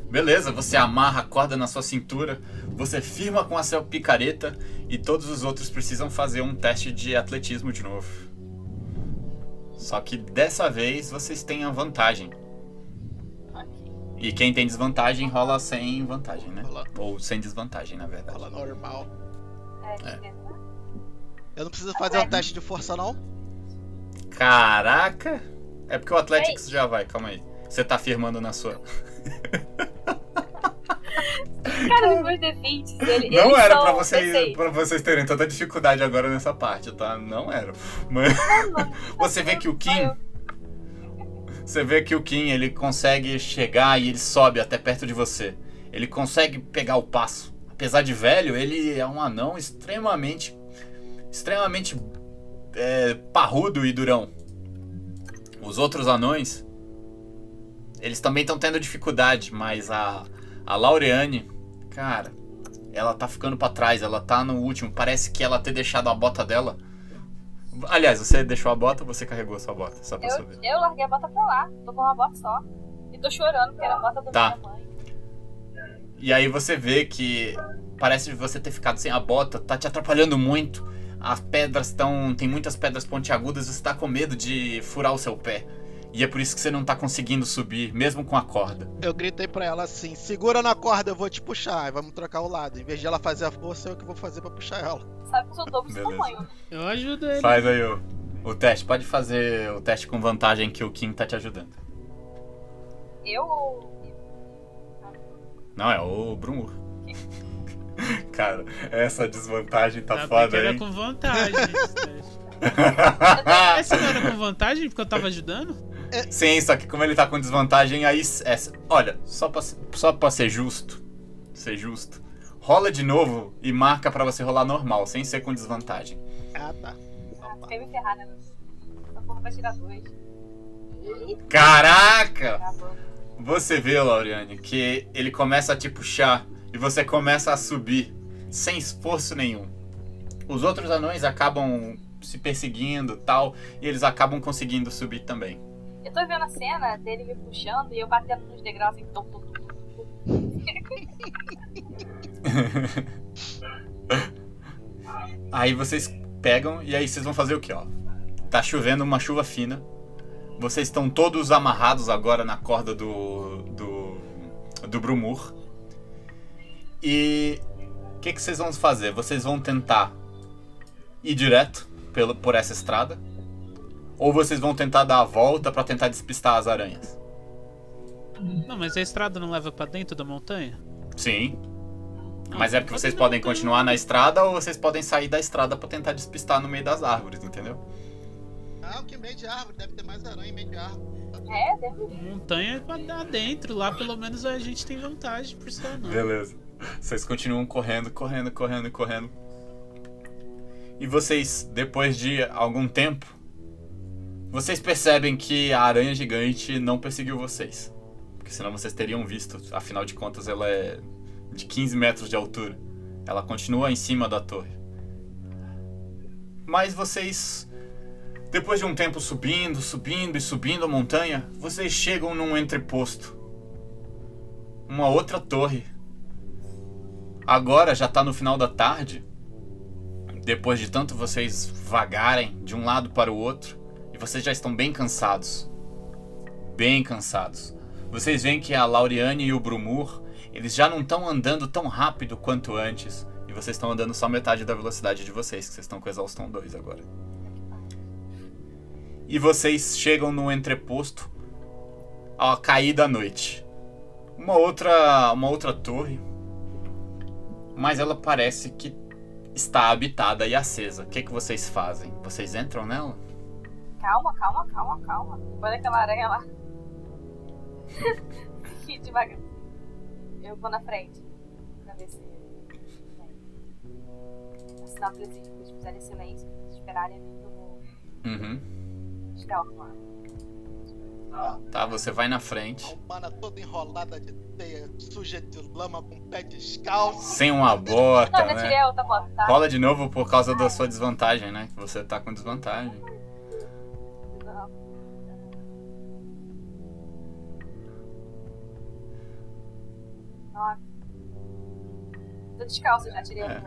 Beleza, você amarra a corda na sua cintura, você firma com a sua picareta e todos os outros precisam fazer um teste de atletismo de novo. Só que dessa vez vocês têm a vantagem. E quem tem desvantagem rola sem vantagem, né? Rola. Ou sem desvantagem, na verdade. Fala normal. É, É. é. Eu não preciso fazer um teste de força não? Caraca! É porque o Athletics já vai, calma aí. Você tá firmando na sua. Cara, defeitos, ele, Não era pra, vocês, pra vocês terem tanta dificuldade agora nessa parte, tá? Não era. Mas você vê que o Kim. Você vê que o Kim ele consegue chegar e ele sobe até perto de você. Ele consegue pegar o passo. Apesar de velho, ele é um anão extremamente. extremamente é, parrudo e durão. Os outros anões. Eles também estão tendo dificuldade, mas a, a Laureane, cara, ela tá ficando pra trás, ela tá no último. Parece que ela ter deixado a bota dela. Aliás, você deixou a bota ou você carregou a sua bota? Só pra Eu, saber. eu larguei a bota pra lá, tô com uma bota só. E tô chorando porque era a bota da Tá. minha mãe. E aí você vê que parece você ter ficado sem a bota, tá te atrapalhando muito. As pedras estão. Tem muitas pedras pontiagudas, você tá com medo de furar o seu pé. E é por isso que você não tá conseguindo subir, mesmo com a corda. Eu gritei pra ela assim: segura na corda, eu vou te puxar. Vamos trocar o lado. Em vez de ela fazer a força, eu que vou fazer pra puxar ela. Sabe que eu sou dobro do Beleza. tamanho. né? Eu ajudo ele. Faz aí o, o teste. Pode fazer o teste com vantagem que o Kim tá te ajudando. Eu ou. Não, é o Brumur. Cara, essa desvantagem tá Tá, foda, era hein? com vantagem. esse teste. Esse não era com vantagem porque eu tava ajudando? Sim, só que como ele tá com desvantagem, aí. Essa, olha, só pra, ser- só pra ser justo. Ser justo. Rola de novo e marca pra você rolar normal, sem ser com desvantagem. Ah, tá. Ah, quer me ferrar, né? Essa porra vai tirar dois. Caraca! Tá. Você vê, Lauriane, que ele começa a te puxar e você começa a subir sem esforço nenhum. Os outros anões acabam se perseguindo tal, e eles acabam conseguindo subir também. Tô vendo a cena dele me puxando e eu batendo nos degraus em tom, tom. Aí vocês pegam e aí vocês vão fazer o que, ó? Tá chovendo uma chuva fina. Vocês estão todos amarrados agora na corda do do do Brumur. E o que, que vocês vão fazer? Vocês vão tentar ir direto pelo, por essa estrada? Ou vocês vão tentar dar a volta pra tentar despistar as aranhas? Não, mas a estrada não leva pra dentro da montanha? Sim. Não, Mas é porque pode vocês não, podem tem- continuar na estrada ou vocês podem sair da estrada pra tentar despistar no meio das árvores, entendeu? Ah, que meio de árvore, deve ter mais aranha em meio de árvore. É, deve Montanha é pra dar dentro. Lá pelo menos a gente tem vantagem por ser não. Beleza. Vocês continuam correndo, correndo, correndo, correndo. E vocês, depois de algum tempo, vocês percebem que a aranha gigante não perseguiu vocês. Porque senão vocês teriam visto. Afinal de contas, ela é de 15 metros de altura. Ela continua em cima da torre. Mas vocês, depois de um tempo subindo, subindo e subindo a montanha, vocês chegam num entreposto. Uma outra torre Agora já tá no final da tarde. Depois de tanto vocês vagarem de um lado para o outro. E vocês já estão bem cansados. Bem cansados. Vocês veem que a Lauriane e o Brumur, eles já não estão andando tão rápido quanto antes. E vocês estão andando só metade da velocidade de vocês, que vocês estão com exaustão 2 agora. E vocês chegam no entreposto ao cair da noite. Uma outra, uma outra torre mas ela parece que está habitada e acesa. O que, que vocês fazem? Vocês entram nela? Calma, calma, calma, calma. Olha aquela aranha lá. que devagar. Eu vou na frente. Pra ver se. Vem. Sinal pra eles eles fizerem silêncio, eles esperarem a mim eu vou Uhum. stealth lá. Tá, você vai na frente. A humana toda enrolada de teia, suja de lama com pé descalço. Sem uma bota, né? tá? Rola de novo por causa da sua desvantagem, né? Que você tá com desvantagem. Tô descalço, já tirei é. a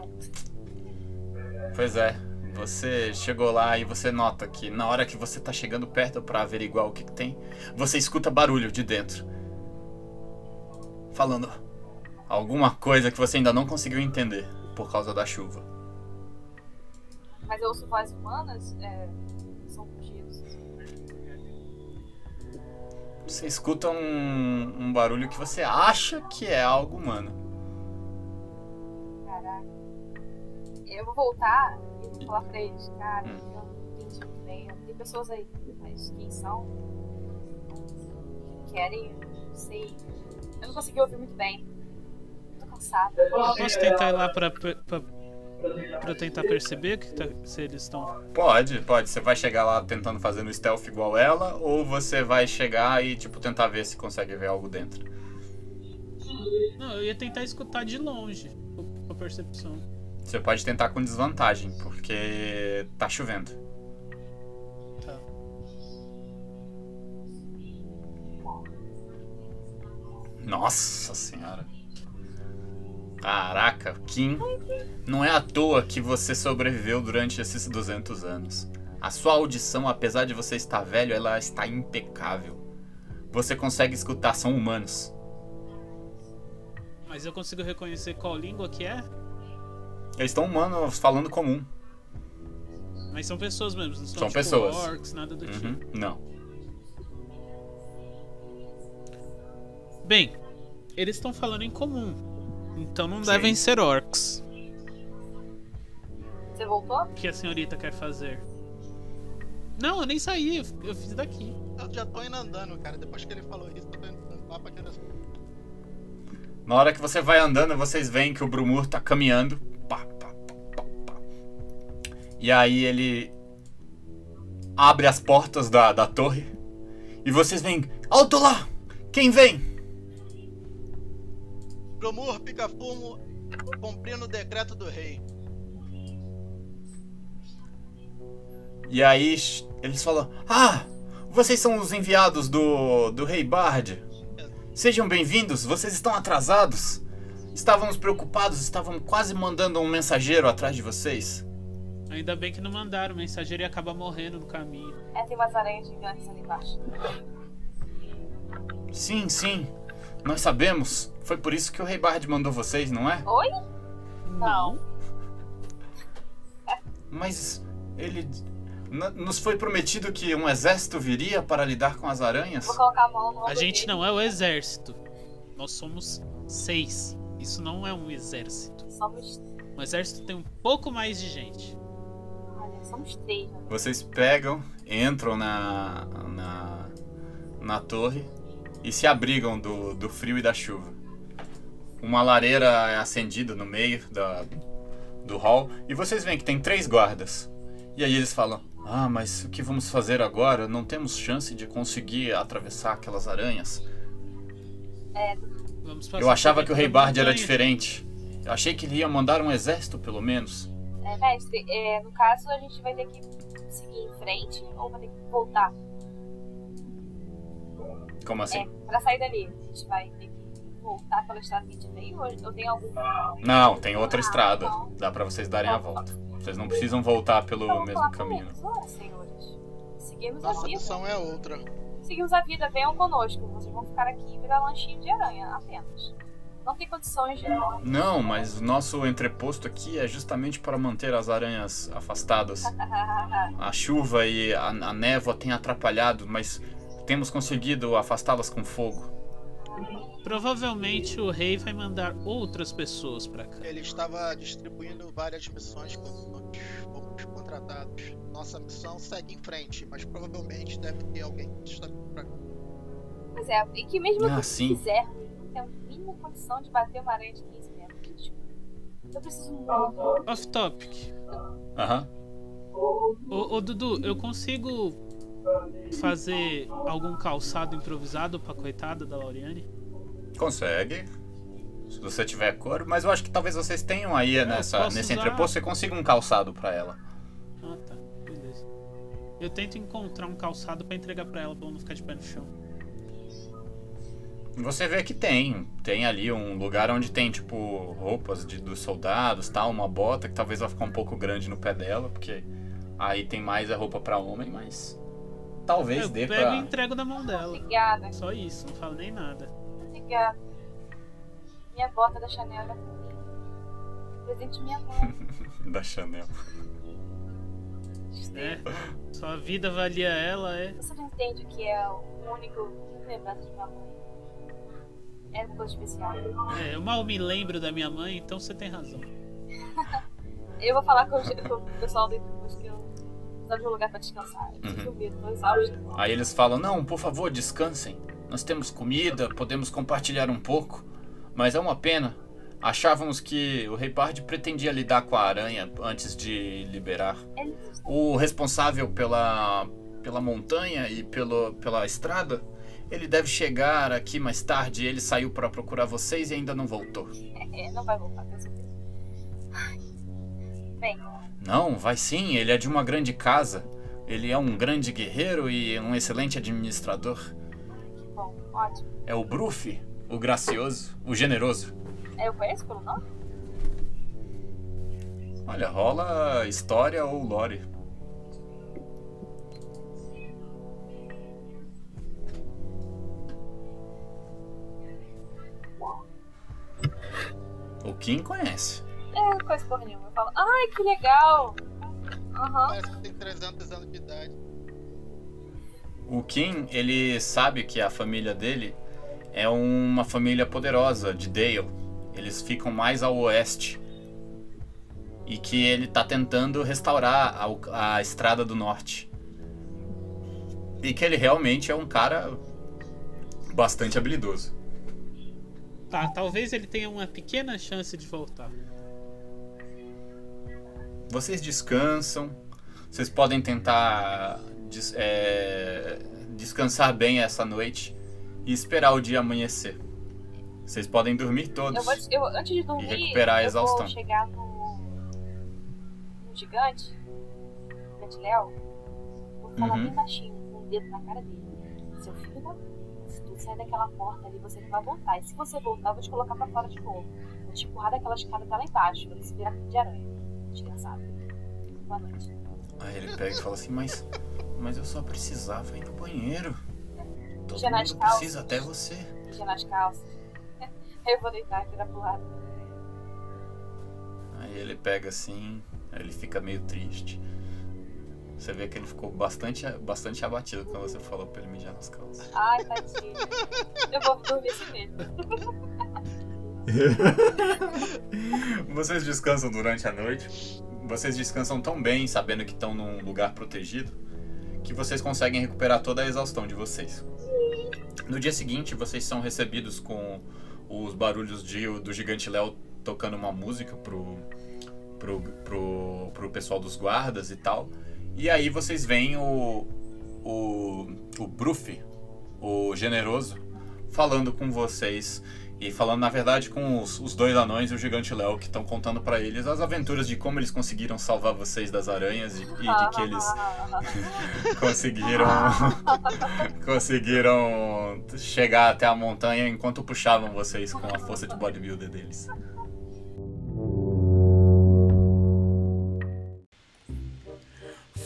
Pois é. Você chegou lá e você nota que na hora que você tá chegando perto para averiguar o que, que tem, você escuta barulho de dentro. Falando alguma coisa que você ainda não conseguiu entender por causa da chuva. Mas eu ouço vozes humanas? É Você escuta um, um barulho que você acha que é algo humano. Caraca. Eu vou voltar e vou falar pra eles, cara, Hum. eu não entendi muito bem. Tem pessoas aí, mas quem são? Querem, não sei. Eu não consegui ouvir muito bem. Tô cansada. Posso tentar ir lá pra, pra, eu tentar perceber que tá- se eles estão. Pode, pode. Você vai chegar lá tentando fazer no stealth igual ela, ou você vai chegar e, tipo, tentar ver se consegue ver algo dentro. Não, eu ia tentar escutar de longe a percepção. Você pode tentar com desvantagem, porque tá chovendo. Tá. Nossa senhora. Caraca, Kim. Não é à toa que você sobreviveu durante esses 200 anos. A sua audição, apesar de você estar velho, ela está impecável. Você consegue escutar, são humanos. Mas eu consigo reconhecer qual língua que é? Eles estão humanos falando comum. Mas são pessoas mesmo, não são, São tipo, pessoas. orcs, nada do Uhum. tipo. Não. Bem, eles estão falando em comum. Então não Sim. devem ser orcs. Você voltou? O que a senhorita quer fazer? Não, eu nem saí, eu eu fiz daqui. Eu já tô indo andando, cara. Depois que ele falou isso, eu tô indo com um papo aqui nessa. Na hora que você vai andando, vocês veem que o Brumur tá caminhando. Pá, pá, pá, pá, pá. E aí ele abre as portas da, da torre. E vocês veem. Alto lá! Quem vem? Bromur, pica-fumo, cumprindo o decreto do rei. E aí eles falam: Ah! Vocês são os enviados do, do Rei Bard. Sejam bem-vindos, vocês estão atrasados. Estávamos preocupados, estávamos quase mandando um mensageiro atrás de vocês. Ainda bem que não mandaram, o mensageiro ia acabar morrendo no caminho. É, tem umas aranhas gigantes ali embaixo. Sim, sim. Nós sabemos. Foi por isso que o Rei Bard mandou vocês, não é? Oi? Não. Mas ele. nos foi prometido que um exército viria para lidar com as aranhas? Vou colocar a mão no A gente dele. não é o exército. Nós somos seis. Isso não é um exército. Somos. Um exército tem um pouco mais de gente. Olha, somos três, né? Vocês pegam, entram na. na. na torre e se abrigam do, do frio e da chuva. Uma lareira é acendida no meio da, do hall e vocês veem que tem três guardas. E aí eles falam: Ah, mas o que vamos fazer agora? Não temos chance de conseguir atravessar aquelas aranhas. Vamos passar Eu achava que o Rei Bard era diferente. Eu achei que ele ia mandar um exército, pelo menos. É, mestre, é, no caso a gente vai ter que seguir em frente ou vai ter que voltar? Como assim? É, pra sair dali, a gente vai ter que voltar pela estrada que a gente veio ou eu tenho algum. Não, tem outra estrada. Dá pra vocês darem a volta. Vocês não precisam voltar pelo Vamos mesmo caminho. eles, ora, senhores. Seguimos a Nossa vida. missão é outra. Seguimos a vida, venham conosco. Vocês vão ficar aqui e virar lanchinho de aranha apenas. Não tem condições de. Não, mas o nosso entreposto aqui é justamente para manter as aranhas afastadas. A chuva e a, a névoa têm atrapalhado, mas temos conseguido afastá-las com fogo. Provavelmente o rei vai mandar outras pessoas pra cá. Ele estava distribuindo várias missões quando nós fomos contratados. Nossa missão segue em frente, mas provavelmente deve ter alguém que está vindo pra cá. Pois é, e que mesmo Ah, que sim. quiser, não tem a mínima condição de bater uma aranha de 15 metros. Eu preciso muito. Off topic. Aham. Ô, ô, Dudu, eu consigo fazer algum calçado improvisado pra coitada da Lauriane? Consegue. Se você tiver cor, mas eu acho que talvez vocês tenham aí nessa, posso nesse usar- entreposto, você consiga um calçado pra ela. Ah, tá. Beleza. Eu tento encontrar um calçado pra entregar pra ela pra ela não ficar de pé no chão. Você vê que tem. Tem ali um lugar onde tem, tipo, roupas de, dos soldados, tal, uma bota que talvez vai ficar um pouco grande no pé dela, porque aí tem mais a roupa pra homem, mas. Talvez Eu dê pego pra. e entrego na mão dela. Obrigada, Só isso, não falo nem nada. obrigada. Minha bota da Chanel era mim. Presente minha mãe. da Chanel. É. Sua vida valia ela, é. Você não entende o que é o único lembrança de minha mãe. É uma coisa especial. É, eu mal me lembro da minha mãe, então você tem razão. Eu vou falar com o, com o pessoal do depois que eu precisar de um lugar pra descansar. Eu dormir, tô. Aí eles falam: Não, por favor, descansem. Nós temos comida, podemos compartilhar um pouco. Mas é uma pena. Achávamos que o Rei Bard pretendia lidar com a aranha antes de liberar. Eles O responsável pela, pela montanha e pelo, pela estrada, ele deve chegar aqui mais tarde. Ele saiu para procurar vocês e ainda não voltou. é, não vai voltar, com certeza. Bem, não, vai sim, ele é de uma grande casa. Ele é um grande guerreiro e um excelente administrador. Que bom, ótimo. É o Bruff, o gracioso, o generoso. É Eu conheço pelo nome? Olha, rola história ou lore. O Kim conhece. É, conheço porra nenhuma. Eu falo, ai, que legal. Aham. Parece que tem 300 anos de idade. O Kim, ele sabe que a família dele é uma família poderosa de Dale. Eles ficam mais ao oeste. E que ele tá tentando restaurar a, a Estrada do Norte. E que ele realmente é um cara bastante habilidoso. Tá, talvez ele tenha uma pequena chance de voltar. Vocês descansam, vocês podem tentar des- é, descansar bem essa noite e esperar o dia amanhecer. Vocês podem dormir todos. Eu vou, eu, antes de dormir, recuperar a eu exaustão. vou chegar no, no gigante, gigante Léo, vou falar Uhum. bem baixinho, com o dedo na cara dele. Seu filho da se tu sair daquela porta ali, você não vai voltar. E se você voltar, eu vou te colocar pra fora de novo. Vou te empurrar daquela escada até lá embaixo, pra você virar de aranha. Desgraçado. Boa noite. Aí ele pega e fala assim, mas, mas eu só precisava ir no banheiro. Todo nas mundo precisa, até você. Mijar nas calças. Eu vou deitar e virar pro lado. Aí ele pega assim, aí ele fica meio triste. Você vê que ele ficou bastante, bastante abatido quando você falou pra ele mijar nas calças. Ai, tadinho. eu vou dormir assim mesmo. Vocês descansam durante a noite. Vocês descansam tão bem, sabendo que estão num lugar protegido, que vocês conseguem recuperar toda a exaustão de vocês. No dia seguinte, vocês são recebidos com os barulhos de, do gigante Léo tocando uma música pro, pro, pro, pro pessoal dos guardas e tal. E aí vocês veem o, o, o Bruff, o generoso, falando com vocês e falando, na verdade, com os, os dois anões e o gigante Léo, que estão contando pra eles as aventuras de como eles conseguiram salvar vocês das aranhas e, e de que eles conseguiram conseguiram chegar até a montanha enquanto puxavam vocês com a força de bodybuilder deles.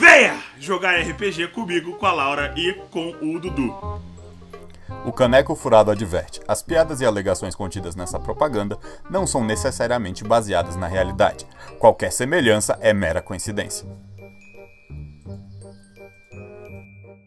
Venha jogar RPG comigo, com a Laura e com o Dudu. O Caneco Furado adverte: as piadas e alegações contidas nessa propaganda não são necessariamente baseadas na realidade. Qualquer semelhança é mera coincidência.